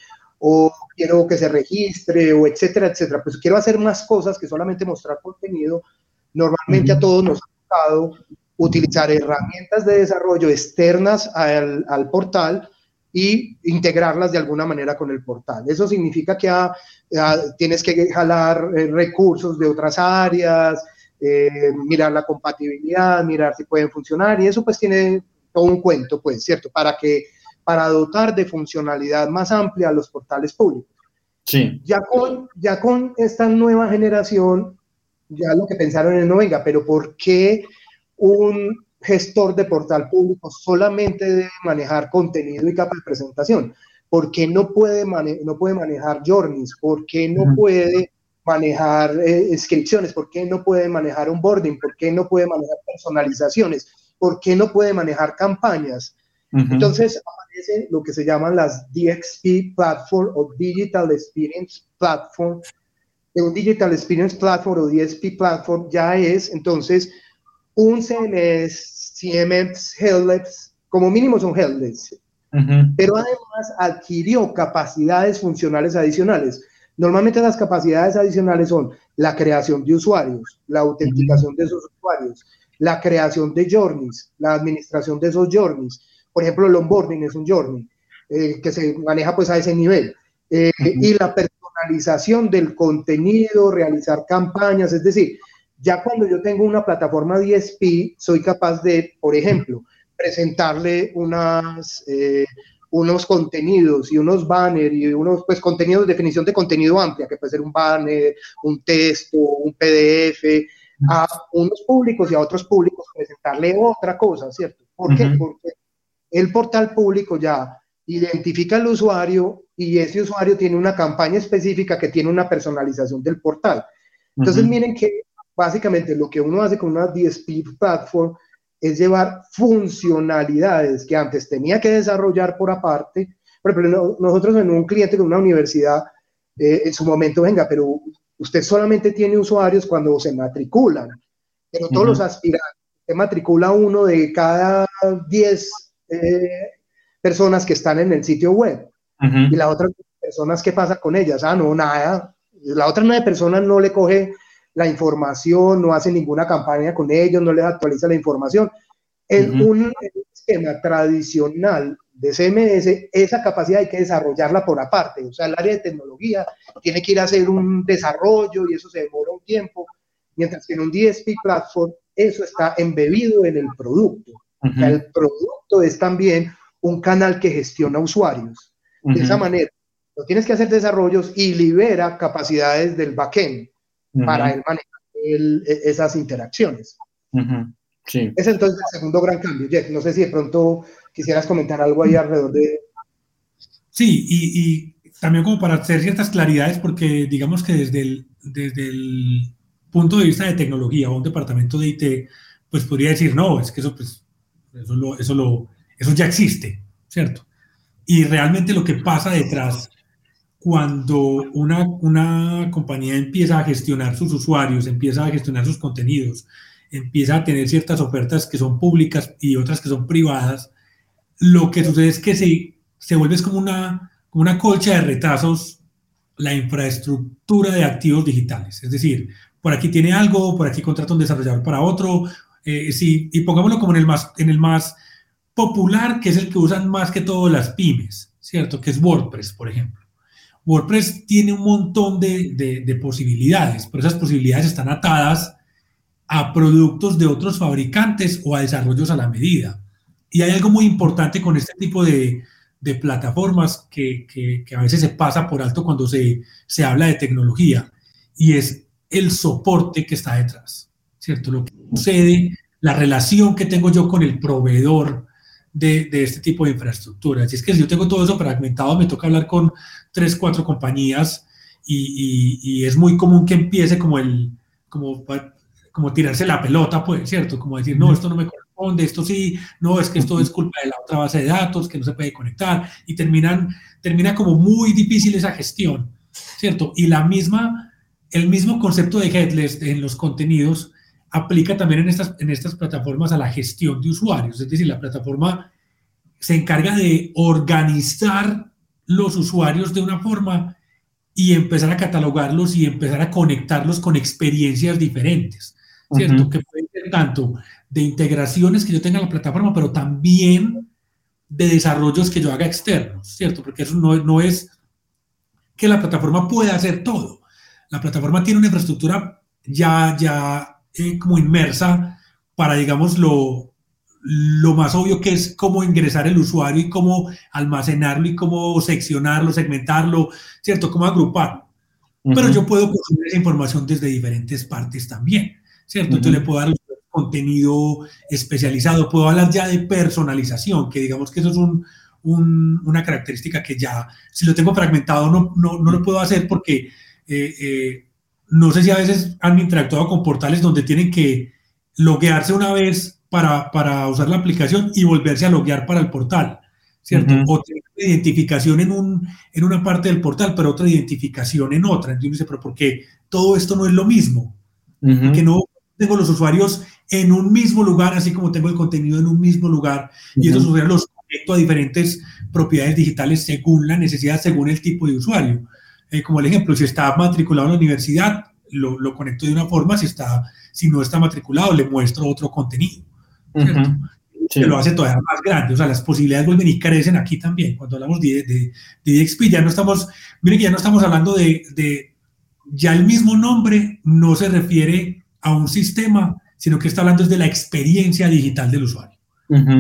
o quiero que se registre, o etcétera, etcétera. Pues quiero hacer más cosas que solamente mostrar contenido. Normalmente a todos nos ha tocado utilizar herramientas de desarrollo externas al, al, portal y integrarlas de alguna manera con el portal. Eso significa que ah, ah, tienes que jalar eh, recursos de otras áreas, eh, mirar la compatibilidad, mirar si pueden funcionar y eso pues tiene todo un cuento, pues, ¿cierto? Para que, para dotar de funcionalidad más amplia a los portales públicos. Sí. Ya con, ya con esta nueva generación, ya lo que pensaron es, no, venga, pero ¿por qué un gestor de portal público solamente debe manejar contenido y capa de presentación? ¿Por qué no puede, no puede manejar journeys? ¿Por qué no puede manejar eh, inscripciones? ¿Por qué no puede manejar onboarding? ¿Por qué no puede manejar personalizaciones? ¿Por qué no puede manejar campañas? Entonces aparecen lo que se llaman las DXP Platform o Digital Experience Platform. De un Digital Experience Platform o DXP Platform ya es entonces un CMS, CMS headless, como mínimo son headless, pero además adquirió capacidades funcionales adicionales. Normalmente las capacidades adicionales son la creación de usuarios, la autenticación de esos usuarios, la creación de journeys, la administración de esos journeys. Por ejemplo, el onboarding es un journey eh, que se maneja pues a ese nivel. Eh, y la personalización del contenido, realizar campañas, es decir, ya cuando yo tengo una plataforma DSP, soy capaz de, por ejemplo, presentarle unas, eh, unos contenidos y unos banners y unos pues, contenidos, definición de contenido amplia, que puede ser un banner, un texto, un PDF, a unos públicos y a otros públicos presentarle otra cosa, ¿cierto? ¿Por qué? Porque el portal público ya identifica al usuario y ese usuario tiene una campaña específica que tiene una personalización del portal. Entonces, miren que básicamente lo que uno hace con una DSP platform es llevar funcionalidades que antes tenía que desarrollar por aparte. Por ejemplo, nosotros en un cliente de una universidad, eh, en su momento, venga, pero usted solamente tiene usuarios cuando se matriculan, pero todos los aspirantes, se matricula uno de cada 10 eh, personas que están en el sitio web. Y las otras personas, ¿qué pasa con ellas? Ah, no, nada. La otra nueve personas no le coge la información, no hace ninguna campaña con ellos, no les actualiza la información. En, un, esquema tradicional de CMS, esa capacidad hay que desarrollarla por aparte. O sea, el área de tecnología tiene que ir a hacer un desarrollo y eso se demora un tiempo, mientras que en un DSP platform eso está embebido en el producto. el producto es también un canal que gestiona usuarios. De esa manera, no tienes que hacer desarrollos y libera capacidades del backend para el manejar e, esas interacciones. sí. Es entonces el segundo gran cambio. Jeff, no sé si de pronto quisieras comentar algo ahí alrededor de... Sí, y, y también como para hacer ciertas claridades, porque digamos que desde el, desde el punto de vista de tecnología o un departamento de IT, pues podría decir, no, es que eso, pues, eso, lo, eso, lo, eso ya existe, ¿cierto? Y realmente lo que pasa detrás cuando una, una compañía empieza a gestionar sus usuarios, empieza a gestionar sus contenidos, empieza a tener ciertas ofertas que son públicas y otras que son privadas, lo que sucede es que se, se vuelve como una, una colcha de retrasos la infraestructura de activos digitales. Es decir, por aquí tiene algo, por aquí contrata un desarrollador para otro, eh, sí, y pongámoslo como en el, más, en el más popular, que es el que usan más que todo las pymes, ¿cierto? Que es WordPress, por ejemplo. WordPress tiene un montón de, posibilidades, pero esas posibilidades están atadas a productos de otros fabricantes o a desarrollos a la medida. Y hay algo muy importante con este tipo de, plataformas que, a veces se pasa por alto cuando se, se habla de tecnología, y es el soporte que está detrás, ¿cierto? Lo que sucede, la relación que tengo yo con el proveedor, de, este tipo de infraestructura. Si es que si yo tengo todo eso fragmentado, me toca hablar con tres, cuatro compañías y, es muy común que empiece como el, como, como tirarse la pelota, pues, ¿cierto? Como decir, no, esto no me corresponde, esto sí, no, es que esto es culpa de la otra base de datos, que no se puede conectar, y terminan, termina como muy difícil esa gestión, ¿cierto? Y la misma, el mismo concepto de headless en los contenidos aplica también en estas, en estas plataformas a la gestión de usuarios, es decir, la plataforma se encarga de organizar los usuarios de una forma y empezar a catalogarlos y empezar a conectarlos con experiencias diferentes, ¿cierto? Que pueden ser tanto de integraciones que yo tenga en la plataforma, pero también de desarrollos que yo haga externos, ¿cierto? Porque eso no, no es que la plataforma pueda hacer todo. La plataforma tiene una infraestructura ya, ya eh, como inmersa para, digamos, lo, lo más obvio que es cómo ingresar el usuario y cómo almacenarlo y cómo seccionarlo, segmentarlo, ¿cierto? Cómo agruparlo. Pero yo puedo consumir esa información desde diferentes partes también, ¿cierto? Entonces le puedo dar contenido especializado, puedo hablar ya de personalización, que digamos que eso es un, un, una característica que ya, si lo tengo fragmentado, no, no, no lo puedo hacer porque eh, eh, no sé si a veces han interactuado con portales donde tienen que loguearse una vez para, para usar la aplicación y volverse a loguear para el portal, ¿cierto? O tener identificación en, un, en una parte del portal, pero otra identificación en otra. Entonces dice, pero ¿por qué todo esto no es lo mismo? Que no tengo los usuarios en un mismo lugar, así como tengo el contenido en un mismo lugar, y esos usuarios los conecto a diferentes propiedades digitales según la necesidad, según el tipo de usuario. Eh, como el ejemplo, si está matriculado en la universidad, lo, lo, conecto de una forma, si, está, si no está matriculado, le muestro otro contenido. ¿cierto? Que lo hace todavía más grande, o sea, las posibilidades vuelven y crecen aquí también. Cuando hablamos de, de, de DXP, ya no estamos, miren que ya no estamos hablando de, de, ya el mismo nombre no se refiere a un sistema, sino que está hablando de la experiencia digital del usuario,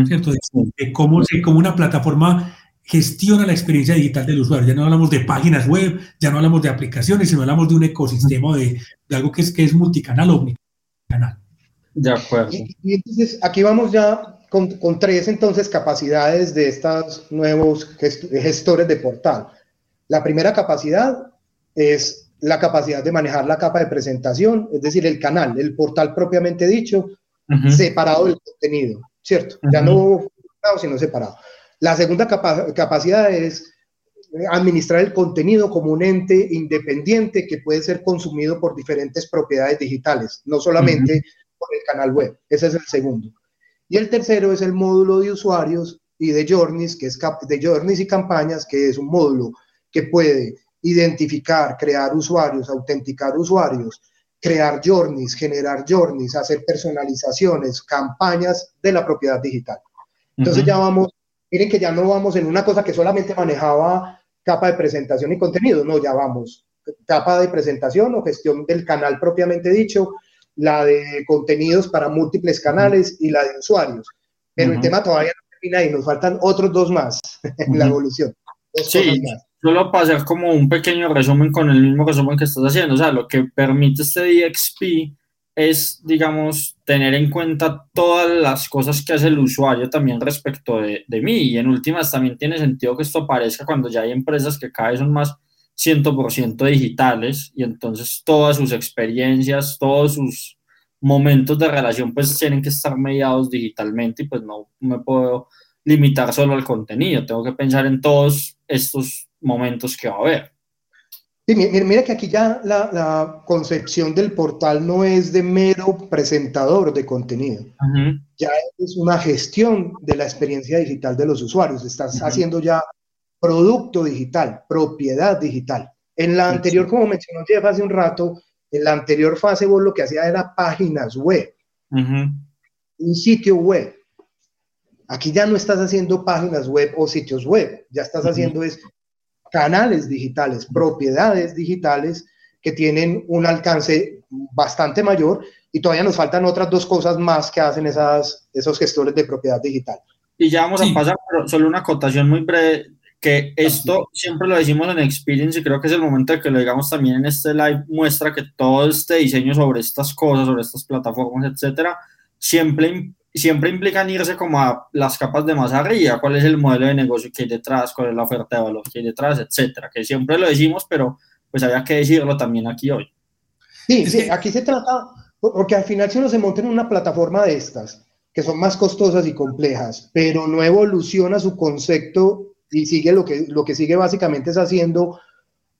¿cierto? De, cómo, se, cómo una plataforma gestiona la experiencia digital del usuario. Ya no hablamos de páginas web, ya no hablamos de aplicaciones, sino hablamos de un ecosistema de, de algo que es, que es multicanal, omnicanal. De acuerdo. Y, y, entonces aquí vamos ya con, con, tres entonces capacidades de estos nuevos gestores de portal. La primera capacidad es la capacidad de manejar la capa de presentación, es decir, el canal, el portal propiamente dicho, uh -huh. separado del contenido, ¿cierto? Uh -huh. Ya no sino separado. La segunda capa capacidad es administrar el contenido como un ente independiente que puede ser consumido por diferentes propiedades digitales, no solamente uh -huh. por el canal web. Ese es el segundo. Y el tercero es el módulo de usuarios y de journeys, que es de journeys y campañas, que es un módulo que puede identificar, crear usuarios, autenticar usuarios, crear journeys, generar journeys, hacer personalizaciones, campañas de la propiedad digital. Entonces uh -huh. ya vamos, miren que ya no vamos en una cosa que solamente manejaba capa de presentación y contenido, no, ya vamos, capa de presentación o gestión del canal propiamente dicho, la de contenidos para múltiples canales y la de usuarios. Pero uh -huh. el tema todavía no termina y nos faltan otros dos más en la evolución. Dos sí, solo para hacer como un pequeño resumen con el mismo resumen que estás haciendo, o sea, lo que permite este DXP es, digamos, tener en cuenta todas las cosas que hace el usuario también respecto de, de mí. Y en últimas también tiene sentido que esto aparezca cuando ya hay empresas que cada vez son más 100% digitales y entonces todas sus experiencias, todos sus momentos de relación pues tienen que estar mediados digitalmente y pues no me puedo limitar solo al contenido, tengo que pensar en todos estos momentos que va a haber. Sí, mira, que aquí ya la, la, concepción del portal no es de mero presentador de contenido, uh -huh. ya es una gestión de la experiencia digital de los usuarios, estás uh -huh. haciendo ya producto digital, propiedad digital. En la anterior, como mencionó Jeff hace un rato, en la anterior fase vos lo que hacía era páginas web, uh -huh. un sitio web. Aquí ya no estás haciendo páginas web o sitios web, ya estás haciendo es canales digitales, propiedades digitales que tienen un alcance bastante mayor y todavía nos faltan otras dos cosas más que hacen esas, esos gestores de propiedad digital. Y ya vamos sí. a pasar, pero solo una acotación muy breve, que esto siempre lo decimos en Experience y creo que es el momento de que lo digamos también en este live, muestra que todo este diseño sobre estas cosas, sobre estas plataformas, etcétera, siempre siempre implican irse como a las capas de más arriba, cuál es el modelo de negocio que hay detrás, cuál es la oferta de valor que hay detrás, etcétera, que siempre lo decimos, pero pues había que decirlo también aquí hoy. Sí, sí, aquí se trata, porque al final si uno se monta en una plataforma de estas, que son más costosas y complejas, pero no evoluciona su concepto y sigue lo que, lo que sigue básicamente es haciendo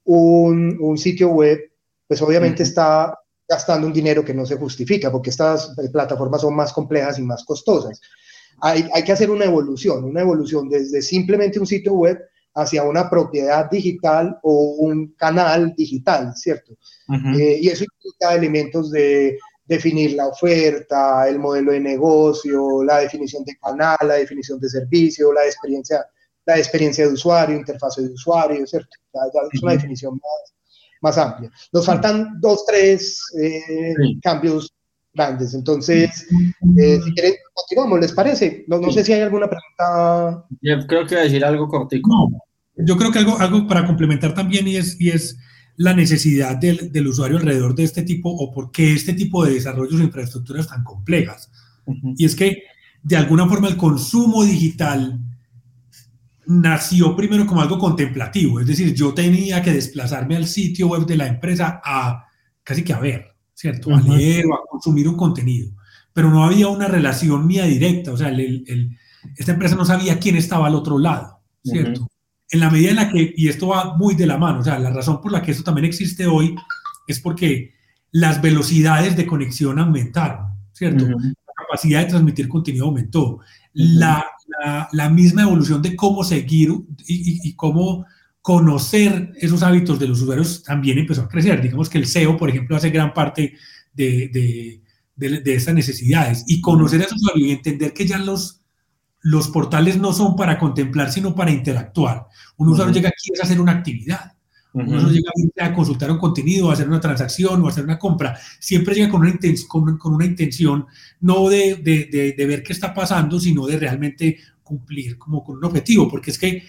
un, un sitio web, pues obviamente uh -huh. está gastando un dinero que no se justifica, porque estas plataformas son más complejas y más costosas. Hay, hay, que hacer una evolución, una evolución desde simplemente un sitio web hacia una propiedad digital o un canal digital, ¿cierto? Uh -huh. eh, y eso implica elementos de definir la oferta, el modelo de negocio, la definición de canal, la definición de servicio, la experiencia, la experiencia de usuario, interfaz de usuario, ¿cierto? Ya, ya es una uh -huh. definición más, más amplia. Nos faltan dos, tres eh, sí. cambios grandes. Entonces, eh, si quieren, continuamos, ¿les parece? No, no sí. sé si hay alguna pregunta. Yo creo que voy a decir algo cortico. No, yo creo que algo, algo para complementar también y es, y es la necesidad del, del, usuario alrededor de este tipo o por qué este tipo de desarrollos de infraestructuras tan complejas. Uh -huh. Y es que, de alguna forma, el consumo digital nació primero como algo contemplativo, es decir, yo tenía que desplazarme al sitio web de la empresa a casi que a ver, ¿cierto? A leer o a consumir un contenido, pero no había una relación mía directa, o sea, el, el, esta empresa no sabía quién estaba al otro lado, ¿cierto? En la medida en la que, y esto va muy de la mano, o sea, la razón por la que esto también existe hoy es porque las velocidades de conexión aumentaron, ¿cierto? La capacidad de transmitir contenido aumentó. la, la, misma evolución de cómo seguir y, y, cómo conocer esos hábitos de los usuarios también empezó a crecer. Digamos que el SEO, por ejemplo, hace gran parte de, de, de, de estas necesidades. Y conocer a esos usuarios y entender que ya los, los portales no son para contemplar, sino para interactuar. Un usuario llega aquí a hacer una actividad. Un usuario llega a consultar un contenido, a hacer una transacción o a hacer una compra. Siempre llega con una, intención, con, una intención no de, de, de, ver qué está pasando, sino de realmente cumplir como con un objetivo, porque es que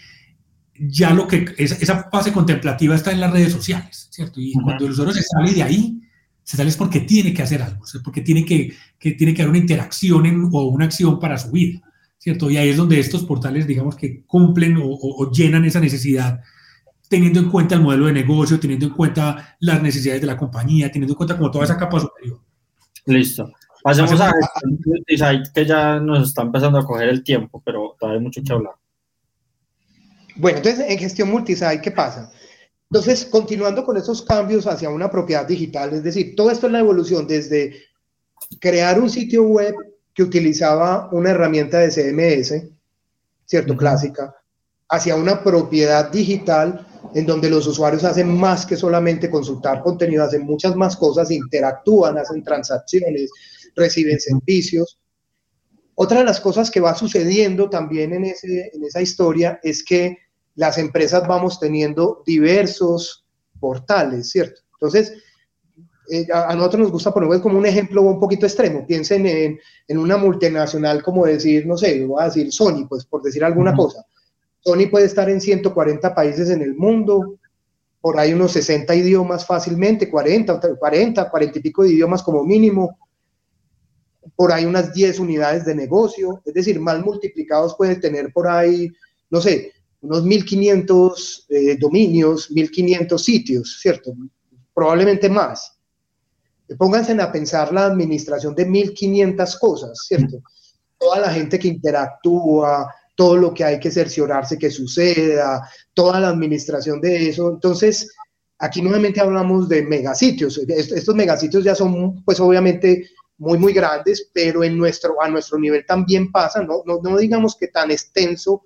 ya lo que esa, fase contemplativa está en las redes sociales, ¿cierto? Y cuando el usuario se sale de ahí, se sale es porque tiene que hacer algo, porque tiene que, que tiene que haber una interacción o una acción para su vida. ¿cierto? Y ahí es donde estos portales, digamos que cumplen o, llenan esa necesidad, teniendo en cuenta el modelo de negocio, teniendo en cuenta las necesidades de la compañía, teniendo en cuenta como toda esa capa superior. Listo. Pasemos a Multisite, que ya nos está empezando a coger el tiempo, pero todavía hay mucho que hablar. Bueno, entonces en gestión multisite, ¿qué pasa? Entonces, continuando con esos cambios hacia una propiedad digital, es decir, todo esto es la evolución desde crear un sitio web que utilizaba una herramienta de CMS, ¿cierto? Clásica, hacia una propiedad digital en donde los usuarios hacen más que solamente consultar contenido, hacen muchas más cosas, interactúan, hacen transacciones, reciben servicios. Otra de las cosas que va sucediendo también en, ese, en esa historia es que las empresas vamos teniendo diversos portales, ¿cierto? Entonces, eh, a, nosotros nos gusta poner como un ejemplo un poquito extremo. Piensen en, en, una multinacional como decir, no sé, voy a decir Sony, pues por decir alguna cosa. Sony puede estar en 140 países en el mundo, por ahí unos 60 idiomas fácilmente, 40, 40, 40 y pico de idiomas como mínimo, por ahí unas 10 unidades de negocio, es decir, mal multiplicados puede tener por ahí, no sé, unos 1500 eh, dominios, 1500 sitios, ¿cierto? Probablemente más pónganse a pensar la administración de 1.500 cosas, ¿cierto? Toda la gente que interactúa, todo lo que hay que cerciorarse que suceda, toda la administración de eso. Entonces, aquí nuevamente hablamos de megasitios. Estos megasitios ya son, pues obviamente, muy, muy grandes, pero en nuestro, a nuestro nivel también pasa, no, no, no digamos que tan extenso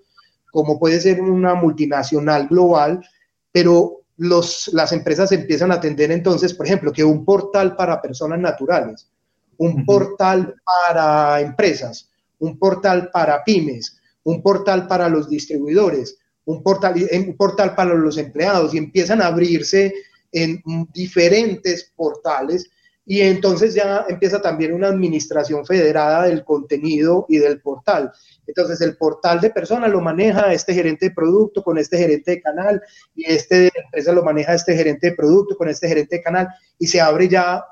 como puede ser una multinacional global, pero las empresas empiezan a atender entonces, por ejemplo, que un portal para personas naturales, un portal para empresas, un portal para pymes, un portal para los distribuidores, un portal, un portal para los empleados y empiezan a abrirse en diferentes portales y entonces ya empieza también una administración federada del contenido y del portal. Entonces el portal de personas lo maneja este gerente de producto con este gerente de canal y este de empresa lo maneja este gerente de producto con este gerente de canal y se abre ya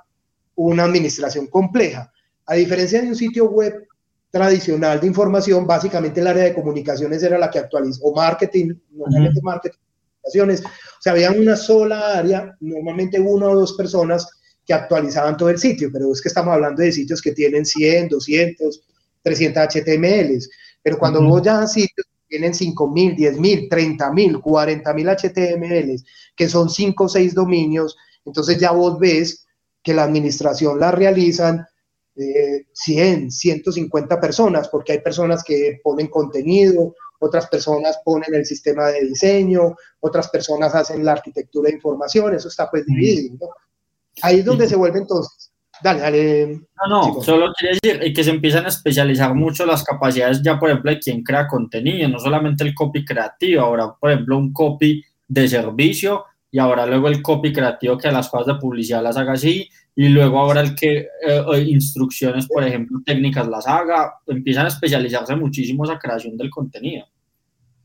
una administración compleja. A diferencia de un sitio web tradicional de información, básicamente el área de comunicaciones era la que actualizó, o marketing, normalmente marketing, comunicaciones, o sea, había una sola área, normalmente una o dos personas que actualizaban todo el sitio, pero es que estamos hablando de sitios que tienen 100, 200, 300 HTMLs, pero cuando vos ya sitios tienen 5.000, 10.000, 30.000, 40.000 HTMLs, que son 5 o 6 dominios, entonces ya vos ves que la administración la realizan 100, 150 personas, porque hay personas que ponen contenido, otras personas ponen el sistema de diseño, otras personas hacen la arquitectura de información, eso está pues dividido. ¿no? Ahí es donde se vuelve entonces. Dale, dale. No, no, solo quería decir que se empiezan a especializar mucho las capacidades ya, por ejemplo, de quien crea contenido, no solamente el copy creativo, ahora, por ejemplo, un copy de servicio y ahora luego el copy creativo que las cosas de publicidad las haga así y luego ahora el que eh, eh, instrucciones, por ejemplo, técnicas las haga, empiezan a especializarse muchísimo esa creación del contenido.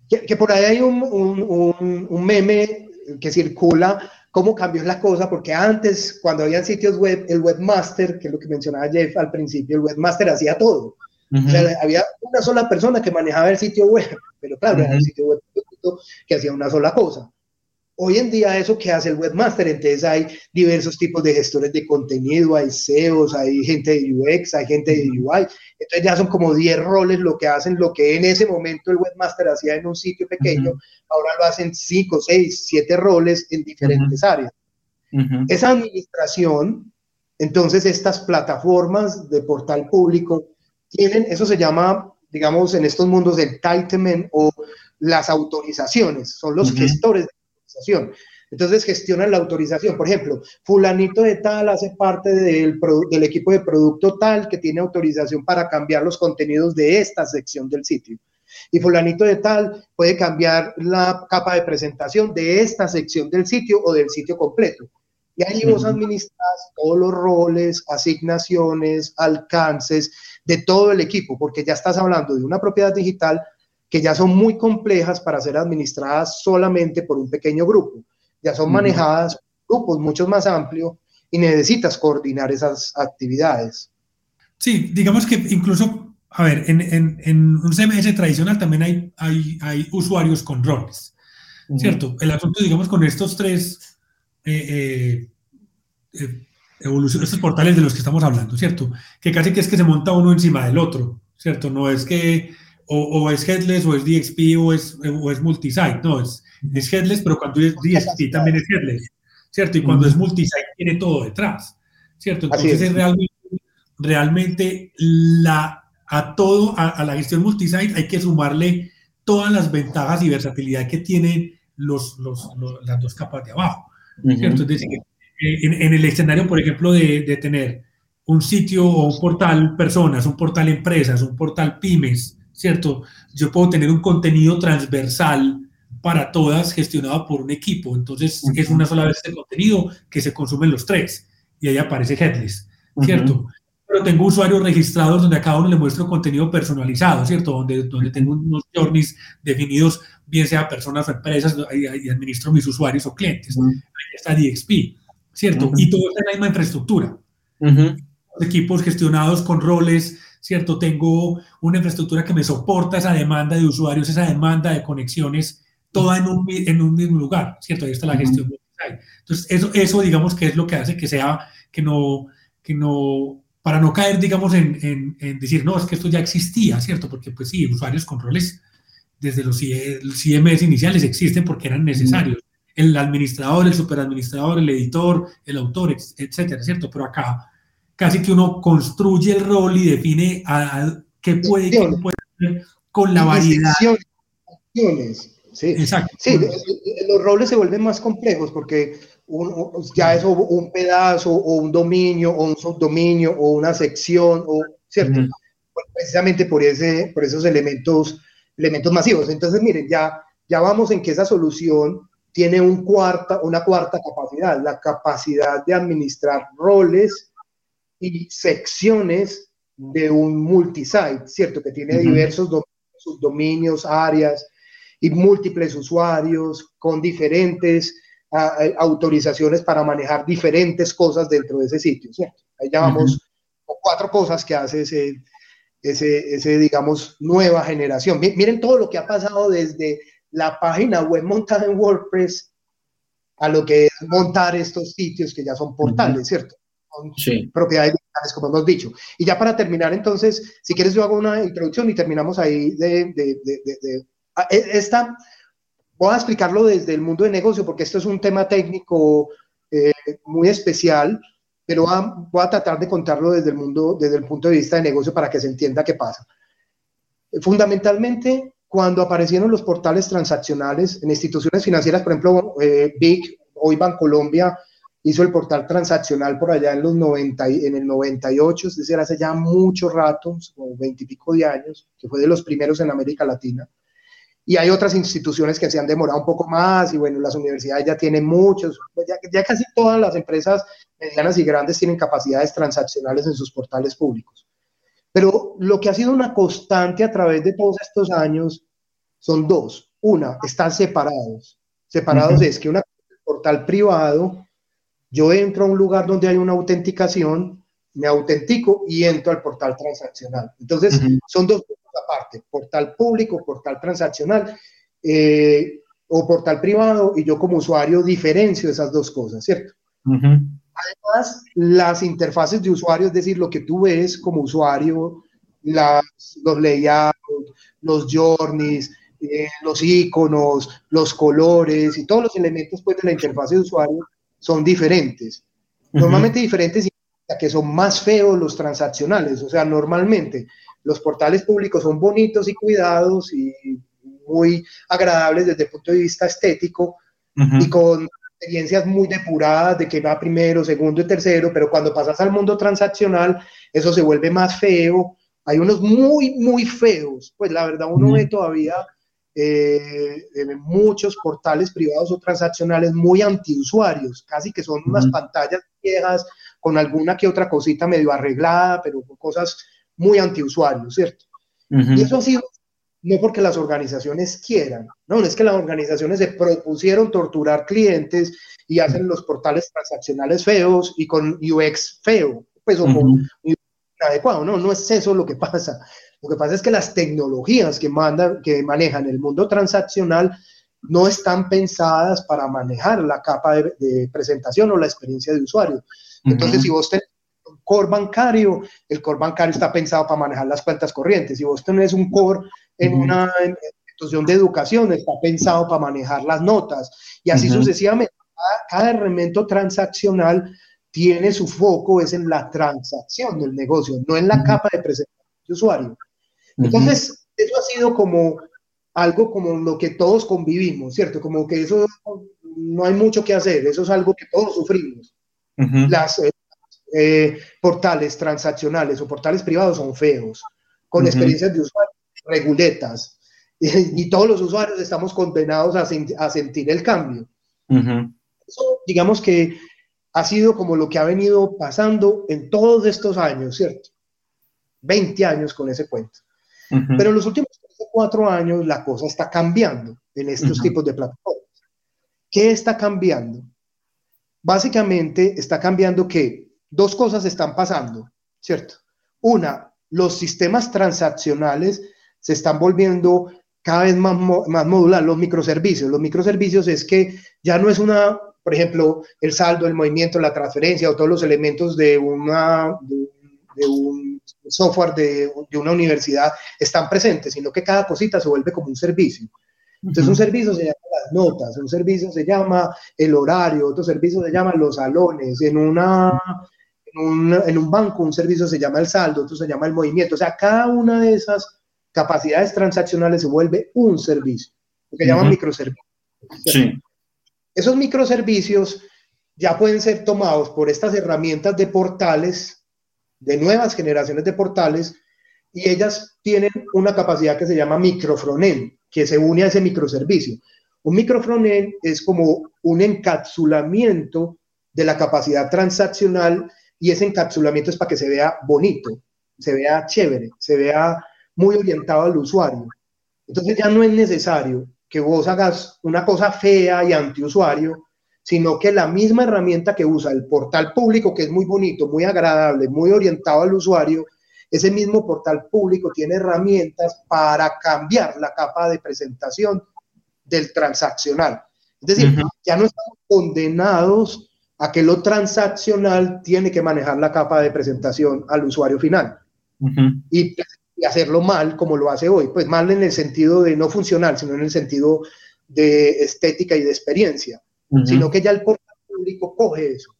Que, por ahí hay un, un, un meme que circula cómo cambió la cosa, porque antes, cuando había sitios web, el webmaster, que es lo que mencionaba Jeff al principio, el webmaster hacía todo. o sea, había una sola persona que manejaba el sitio web, pero claro, era el sitio web que hacía una sola cosa. Hoy en día eso que hace el webmaster, entonces hay diversos tipos de gestores de contenido, hay SEOs, hay gente de UX, hay gente de UI, entonces ya son como 10 roles lo que hacen, lo que en ese momento el webmaster hacía en un sitio pequeño, ahora lo hacen 5, 6, 7 roles en diferentes áreas. Esa administración Entonces, estas plataformas de portal público tienen, eso se llama, digamos, en estos mundos, el entitlement o las autorizaciones, son los gestores de autorización. Entonces gestionan la autorización. Por ejemplo, fulanito de tal hace parte del, del, equipo de producto tal que tiene autorización para cambiar los contenidos de esta sección del sitio. Y fulanito de tal puede cambiar la capa de presentación de esta sección del sitio o del sitio completo. Y ahí vos administras todos los roles, asignaciones, alcances de todo el equipo, porque ya estás hablando de una propiedad digital que ya son muy complejas para ser administradas solamente por un pequeño grupo. Ya son manejadas por grupos mucho más amplios y necesitas coordinar esas actividades. Sí, digamos que incluso, a ver, en, en, un CMS tradicional también hay, hay, hay usuarios con roles, ¿cierto? El asunto, digamos, con estos tres eh, eh, eh estos portales de los que estamos hablando, ¿cierto? Que casi que es que se monta uno encima del otro, ¿cierto? No es que o, es headless o es DXP o es, o es multisite, no, es, es headless, pero cuando es DXP también es headless, ¿cierto? Y cuando es multisite tiene todo detrás, ¿cierto? Entonces es. realmente, realmente la, a todo, a, la gestión multisite hay que sumarle todas las ventajas y versatilidad que tienen los, los, las dos capas de abajo. ¿cierto? Es decir, en, en, el escenario, por ejemplo, de, de, tener un sitio o un portal personas, un portal empresas, un portal pymes, ¿cierto? Yo puedo tener un contenido transversal para todas gestionado por un equipo. Entonces, es una sola vez de contenido que se consumen los tres y ahí aparece Headless, ¿cierto? Pero tengo usuarios registrados donde a cada uno le muestro contenido personalizado, ¿cierto? Donde, donde tengo unos journeys definidos bien sea personas o empresas, y, administro mis usuarios o clientes. Ahí está DXP, ¿cierto? Y todo está en la misma infraestructura. Equipos gestionados con roles, ¿cierto? Tengo una infraestructura que me soporta esa demanda de usuarios, esa demanda de conexiones, toda en un, en un mismo lugar, ¿cierto? Ahí está la gestión. Entonces, eso, eso, digamos, que es lo que hace que sea, que no, que no, para no caer, digamos, en, en, en decir, no, es que esto ya existía, ¿cierto? Porque, pues sí, usuarios con roles desde los CMS iniciales existen porque eran necesarios. El administrador, el superadministrador, el editor, el autor, etcétera, ¿cierto? Pero acá casi que uno construye el rol y define a, qué puede, qué puede hacer con la variedad. Sí, Exacto. sí, los roles se vuelven más complejos porque ya es un pedazo o un dominio o un subdominio o una sección, o, ¿cierto? Precisamente por, ese, por esos elementos elementos masivos. Entonces, miren, ya, ya vamos en que esa solución tiene un cuarta, una cuarta capacidad, la capacidad de administrar roles y secciones de un multisite, ¿cierto? Que tiene diversos subdominios, áreas y múltiples usuarios con diferentes autorizaciones para manejar diferentes cosas dentro de ese sitio, ¿cierto? Ahí ya vamos con cuatro cosas que hace ese, ese, ese, digamos, nueva generación. Miren todo lo que ha pasado desde la página web montada en WordPress a lo que es montar estos sitios que ya son portales, ¿cierto? Son propiedades digitales, como hemos dicho. Y ya para terminar, entonces, si quieres yo hago una introducción y terminamos ahí de, de, de, e, esta, voy a explicarlo desde el mundo de negocio, porque esto es un tema técnico eh, muy especial, pero voy a tratar de contarlo desde el mundo, desde el punto de vista de negocio para que se entienda qué pasa. Fundamentalmente, cuando aparecieron los portales transaccionales en instituciones financieras, por ejemplo, eh, BIC, hoy Bancolombia, hizo el portal transaccional por allá en los 90, en el 98, es decir, hace ya mucho rato, como 20 y pico de años, que fue de los primeros en América Latina. Y hay otras instituciones que se han demorado un poco más y bueno, las universidades ya tienen muchos, pues ya, ya casi todas las empresas medianas y grandes tienen capacidades transaccionales en sus portales públicos. Pero lo que ha sido una constante a través de todos estos años son dos. Una, están separados. Separados es que un portal privado, yo entro a un lugar donde hay una autenticación, me autentico y entro al portal transaccional. Entonces, son dos aparte, portal público, portal transaccional eh, o portal privado, y yo como usuario diferencio esas dos cosas, ¿cierto? Además, las interfaces de usuario, es decir, lo que tú ves como usuario, las, los layouts, los journeys, eh, los iconos, los colores y todos los elementos pues, de la interfaz de usuario son diferentes. Normalmente diferentes que son más feos los transaccionales. O sea, normalmente los portales públicos son bonitos y cuidados y muy agradables desde el punto de vista estético y con experiencias muy depuradas de que va primero, segundo y tercero, pero cuando pasas al mundo transaccional, eso se vuelve más feo. Hay unos muy, muy feos. Pues la verdad, uno ve todavía eh, muchos portales privados o transaccionales muy antiusuarios, casi que son unas pantallas viejas con alguna que otra cosita medio arreglada, pero con cosas muy antiusuarios, ¿cierto? Y eso ha sido no porque las organizaciones quieran, no, es que las organizaciones se propusieron torturar clientes y hacen los portales transaccionales feos y con UX feo, pues o con adecuado, no, no es eso lo que pasa. Lo que pasa es que las tecnologías que, mandan, que manejan el mundo transaccional no están pensadas para manejar la capa de, presentación o la experiencia de usuario. Entonces, si vos tenés un core bancario, el core bancario está pensado para manejar las cuentas corrientes. Si vos tenés un core en una institución de educación, está pensado para manejar las notas. Y así sucesivamente. Cada, cada elemento transaccional tiene su foco es en la transacción del negocio, no en la capa de presentación de usuario. Entonces, eso ha sido como algo como lo que todos convivimos, ¿cierto? Como que eso no hay mucho que hacer, eso es algo que todos sufrimos. Las eh, eh, portales transaccionales o portales privados son feos, con experiencias de usuario reguletas, y, todos los usuarios estamos condenados a, sentir el cambio. Eso, digamos que ha sido como lo que ha venido pasando en todos estos años, ¿cierto? 20 años con ese cuento. Pero en los últimos cuatro años la cosa está cambiando en estos tipos de plataformas. ¿Qué está cambiando? Básicamente está cambiando que dos cosas están pasando, ¿cierto? Una, los sistemas transaccionales se están volviendo cada vez más, más modular, los microservicios. Los microservicios es que ya no es una, por ejemplo, el saldo, el movimiento, la transferencia o todos los elementos de, una, de un software de, una universidad están presentes, sino que cada cosita se vuelve como un servicio. Entonces, un servicio se llama las notas, un servicio se llama el horario, otro servicio se llama los salones, en, una, en, un, banco un servicio se llama el saldo, otro se llama el movimiento. O sea, cada una de esas capacidades transaccionales se vuelve un servicio, lo que llaman microservicios. Esos microservicios ya pueden ser tomados por estas herramientas de portales de nuevas generaciones de portales y ellas tienen una capacidad que se llama microfronen, que se une a ese microservicio. Un microfronen es como un encapsulamiento de la capacidad transaccional y ese encapsulamiento es para que se vea bonito, se vea chévere, se vea muy orientado al usuario. Entonces ya no es necesario que vos hagas una cosa fea y antiusuario sino que la misma herramienta que usa el portal público, que es muy bonito, muy agradable, muy orientado al usuario, ese mismo portal público tiene herramientas para cambiar la capa de presentación del transaccional. Es decir, ya no estamos condenados a que lo transaccional tiene que manejar la capa de presentación al usuario final. y, y, hacerlo mal como lo hace hoy. Pues mal en el sentido de no funcional, sino en el sentido de estética y de experiencia sino que ya el portal público coge eso.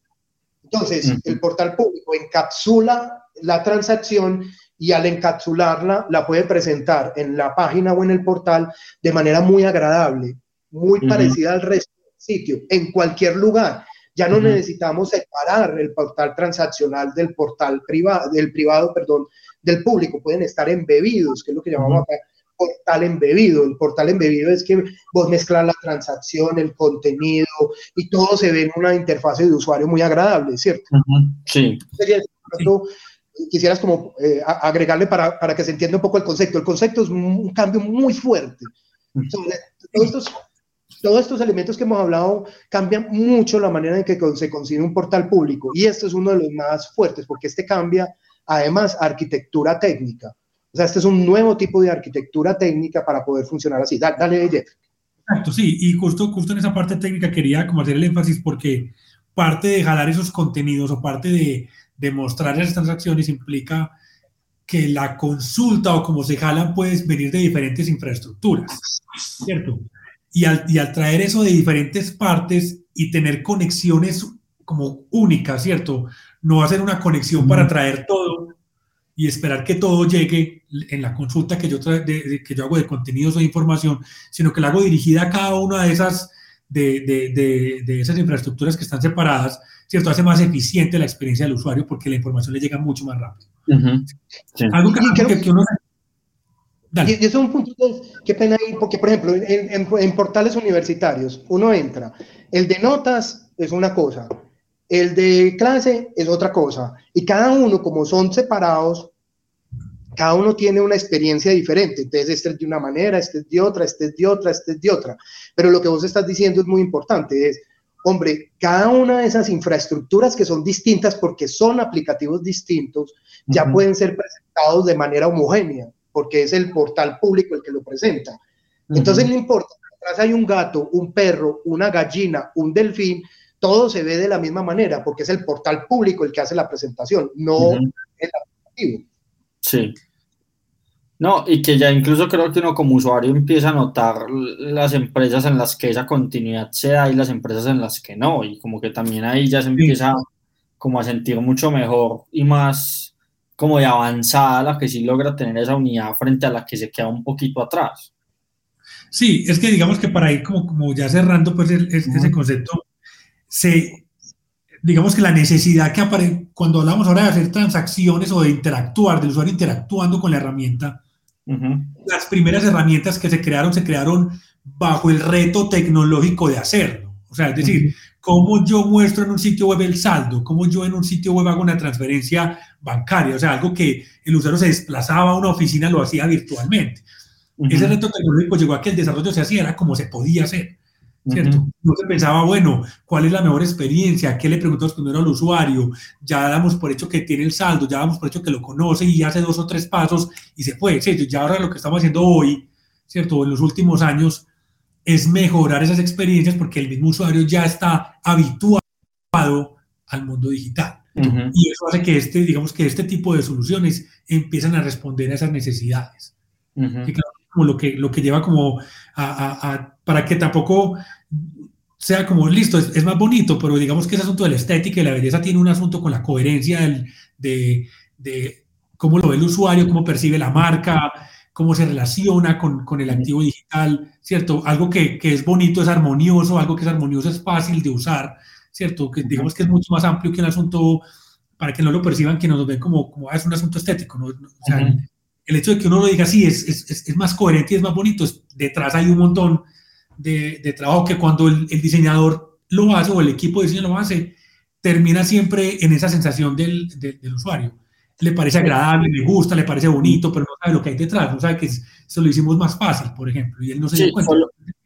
Entonces, el portal público encapsula la transacción y al encapsularla la puede presentar en la página o en el portal de manera muy agradable, muy parecida al resto del sitio, en cualquier lugar. Ya no necesitamos separar el portal transaccional del portal privado, del privado, perdón, del público. Pueden estar embebidos, que es lo que llamamos acá portal embebido. El portal embebido es que vos mezclas la transacción, el contenido y todo se ve en una interfase de usuario muy agradable, ¿cierto? Sí. quisieras como eh, agregarle para, para, que se entienda un poco el concepto. El concepto es un cambio muy fuerte. todos, estos, todos estos elementos que hemos hablado cambian mucho la manera en que se consigue un portal público y esto es uno de los más fuertes porque este cambia además arquitectura técnica. O sea, este es un nuevo tipo de arquitectura técnica para poder funcionar así. Dale, Jeff. Exacto, sí, y justo, justo en esa parte técnica quería como hacer el énfasis porque parte de jalar esos contenidos o parte de, de mostrar esas transacciones implica que la consulta o como se jalan puede venir de diferentes infraestructuras, ¿cierto? Y al, y al traer eso de diferentes partes y tener conexiones como únicas, ¿cierto? no va a ser una conexión para traer todo y esperar que todo llegue en la consulta que yo, que yo hago de contenidos o de información, sino que la hago dirigida a cada una de esas, de, de, esas infraestructuras que están separadas, ¿cierto? Hace más eficiente la experiencia del usuario porque la información le llega mucho más rápido. Algo que, que, uno... Y eso es un punto, qué pena ahí, porque por ejemplo, en, en, portales universitarios, uno entra, el de notas es una cosa, el de clase es otra cosa, y cada uno, como son separados, cada uno tiene una experiencia diferente. Entonces, este es de una manera, este es de otra, este es de otra, este es de otra. Pero lo que vos estás diciendo es muy importante, es, hombre, cada una de esas infraestructuras que son distintas porque son aplicativos distintos, ya pueden ser presentados de manera homogénea, porque es el portal público el que lo presenta. Entonces, no importa, atrás hay un gato, un perro, una gallina, un delfín, todo se ve de la misma manera, porque es el portal público el que hace la presentación, no el aplicativo. Sí. No, y que ya incluso creo que uno como usuario empieza a notar las empresas en las que esa continuidad se da y las empresas en las que no, y como que también ahí ya se empieza como a sentir mucho mejor y más como de avanzada la que sí logra tener esa unidad frente a la que se queda un poquito atrás. Sí, es que digamos que para ir como, como ya cerrando pues ese concepto, se, digamos que la necesidad que aparece, cuando hablamos ahora de hacer transacciones o de interactuar, del usuario interactuando con la herramienta, las primeras herramientas que se crearon se crearon bajo el reto tecnológico de hacerlo. O sea, es decir, cómo yo muestro en un sitio web el saldo, cómo yo en un sitio web hago una transferencia bancaria, o sea, algo que el usuario se desplazaba a una oficina, lo hacía virtualmente. Ese reto tecnológico llegó a que el desarrollo se hacía, era como se podía hacer. ¿Cierto? No se pensaba, bueno, ¿cuál es la mejor experiencia? ¿Qué le preguntamos primero al usuario? Ya damos por hecho que tiene el saldo, ya damos por hecho que lo conoce y hace dos o tres pasos y se fue, ¿cierto? Ya ahora lo que estamos haciendo hoy, ¿cierto? En los últimos años es mejorar esas experiencias porque el mismo usuario ya está habituado al mundo digital. Y eso hace que este, digamos que este tipo de soluciones empiezan a responder a esas necesidades. Como lo que, lo que lleva como a, para que tampoco sea como listo, es, más bonito, pero digamos que ese asunto de la estética y la belleza tiene un asunto con la coherencia de, de, cómo lo ve el usuario, cómo percibe la marca, cómo se relaciona con, con el activo digital, ¿cierto? Algo que, que, es bonito es armonioso, algo que es armonioso es fácil de usar, ¿cierto? Que digamos que es mucho más amplio que un asunto, para que no lo perciban, que nos ven como, como ah, es un asunto estético, ¿no? O sea, el, hecho de que uno lo diga así es, es, es, más coherente y es más bonito, detrás hay un montón de, trabajo que cuando el, diseñador lo hace o el equipo de diseño lo hace, termina siempre en esa sensación del, del, usuario. Le parece agradable, le gusta, le parece bonito, pero no sabe lo que hay detrás, no sabe que se lo hicimos más fácil, por ejemplo, y él no se sí,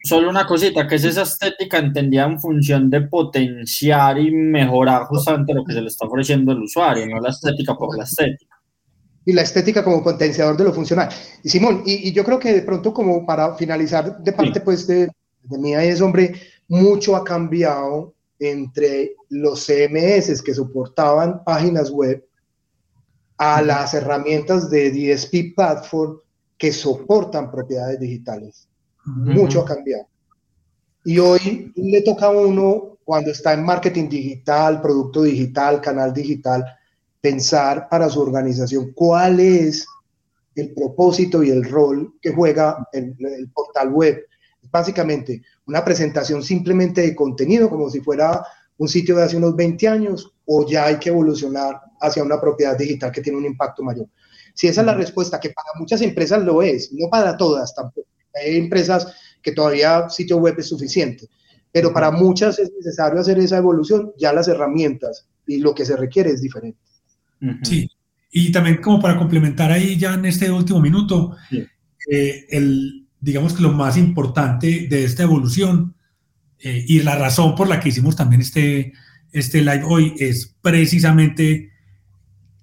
Solo, una cosita, que es esa estética entendida en función de potenciar y mejorar justamente lo que se le está ofreciendo al usuario, no la estética por la estética y la estética como potenciador de lo funcional. Y Simón, y, yo creo que de pronto como para finalizar de parte pues de, de mí es, hombre, mucho ha cambiado entre los CMS que soportaban páginas web a las herramientas de DSP Platform que soportan propiedades digitales. Mucho ha cambiado. Y hoy le toca a uno, cuando está en marketing digital, producto digital, canal digital, pensar para su organización cuál es el propósito y el rol que juega el portal web básicamente una presentación simplemente de contenido, como si fuera un sitio de hace unos 20 años, o ya hay que evolucionar hacia una propiedad digital que tiene un impacto mayor. Si esa es la respuesta, que para muchas empresas lo es, no para todas tampoco. Hay empresas que todavía sitio web es suficiente, pero para muchas es necesario hacer esa evolución, ya las herramientas y lo que se requiere es diferente. Sí, y también como para complementar ahí ya en este último minuto, eh, el, digamos que lo más importante de esta evolución eh, y la razón por la que hicimos también este, este live hoy es precisamente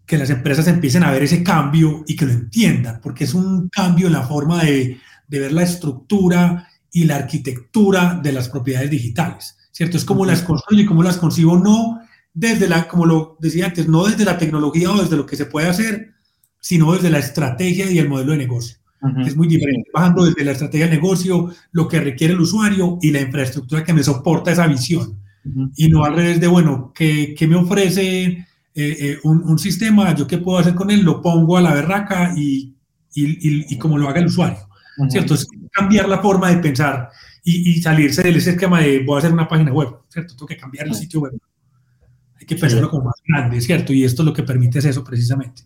que las empresas empiecen a ver ese cambio y que lo entiendan, porque es un cambio en la forma de, de ver la estructura y la arquitectura de las propiedades digitales, ¿cierto? Es como las construyo y cómo las concibo, no desde la, como lo decía antes, no desde la tecnología o desde lo que se puede hacer, sino desde la estrategia y el modelo de negocio es muy diferente, bajando desde la estrategia de negocio, lo que requiere el usuario y la infraestructura que me soporta esa visión. Y no al revés de, bueno, ¿qué, me ofrece eh, eh, un, sistema, yo qué puedo hacer con él, lo pongo a la berraca y, y, y, como lo haga el usuario, ¿cierto? Es cambiar la forma de pensar y, salirse del esquema de voy a hacer una página web, ¿cierto? Tengo que cambiar el sitio web. Hay que pensarlo como más grande, ¿cierto? Y esto es lo que permite es eso precisamente.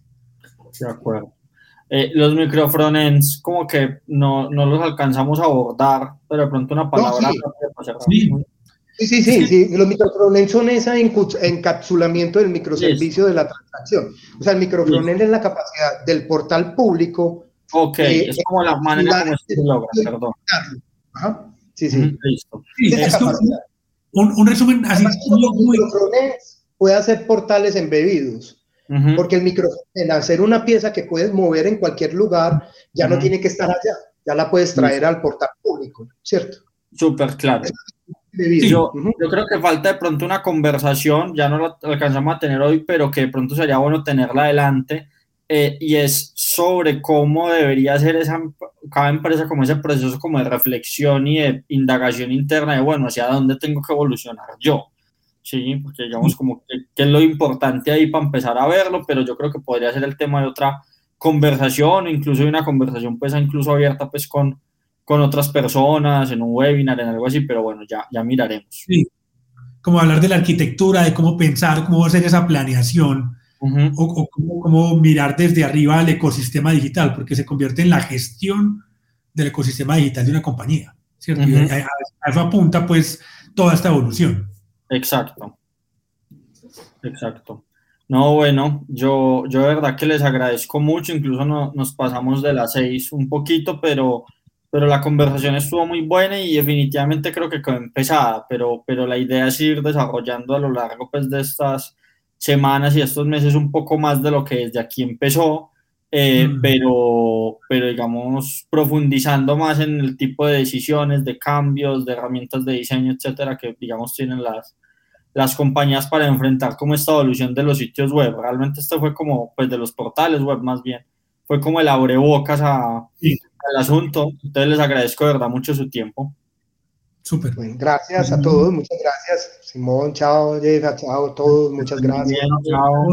De acuerdo. Eh, los microfrontends como que no, no, los alcanzamos a abordar, pero de pronto una palabra... sí. sí. Sí, sí, Los microfrontends son ese encapsulamiento del microservicio de la transacción. O sea, el microfrontend es la capacidad del portal público. Ok, eh, es como la manera como se logra, perdón. Ajá. Sí, sí. Listo. un, un, resumen así. Muy, puede hacer portales embebidos. Porque el micrófono, en hacer una pieza que puedes mover en cualquier lugar, ya no tiene que estar allá, ya la puedes traer al portal público, ¿cierto? Súper claro. yo, yo, creo que falta de pronto una conversación, ya no la alcanzamos a tener hoy, pero que de pronto sería bueno tenerla adelante, eh, y es sobre cómo debería ser esa, cada empresa como ese proceso como de reflexión y de indagación interna de, bueno, hacia dónde tengo que evolucionar yo. Sí, porque digamos como que, es lo importante ahí para empezar a verlo, pero yo creo que podría ser el tema de otra conversación, incluso de una conversación pues incluso abierta pues con, con otras personas, en un webinar, en algo así, pero bueno, ya, ya miraremos. Sí, como hablar de la arquitectura, de cómo pensar, cómo hacer esa planeación, o, cómo, mirar desde arriba al ecosistema digital, porque se convierte en la gestión del ecosistema digital de una compañía, ¿cierto? y a, eso apunta pues toda esta evolución. Exacto. Exacto. No, bueno, yo, yo de verdad que les agradezco mucho, incluso no, nos pasamos de las seis un poquito, pero, pero la conversación estuvo muy buena y definitivamente creo que quedó empezada, pero, pero la idea es ir desarrollando a lo largo pues, de estas semanas y estos meses un poco más de lo que desde aquí empezó, eh, mm. pero, pero digamos profundizando más en el tipo de decisiones, de cambios, de herramientas de diseño, etcétera, que digamos tienen las, las compañías para enfrentar como esta evolución de los sitios web. Realmente esto fue como, pues de los portales web más bien, fue como el abrebocas a, al asunto. Entonces les agradezco de verdad mucho su tiempo. Súper. gracias a todos, muchas gracias. Simón, chao, Jeff, chao a todos, muchas gracias. chao.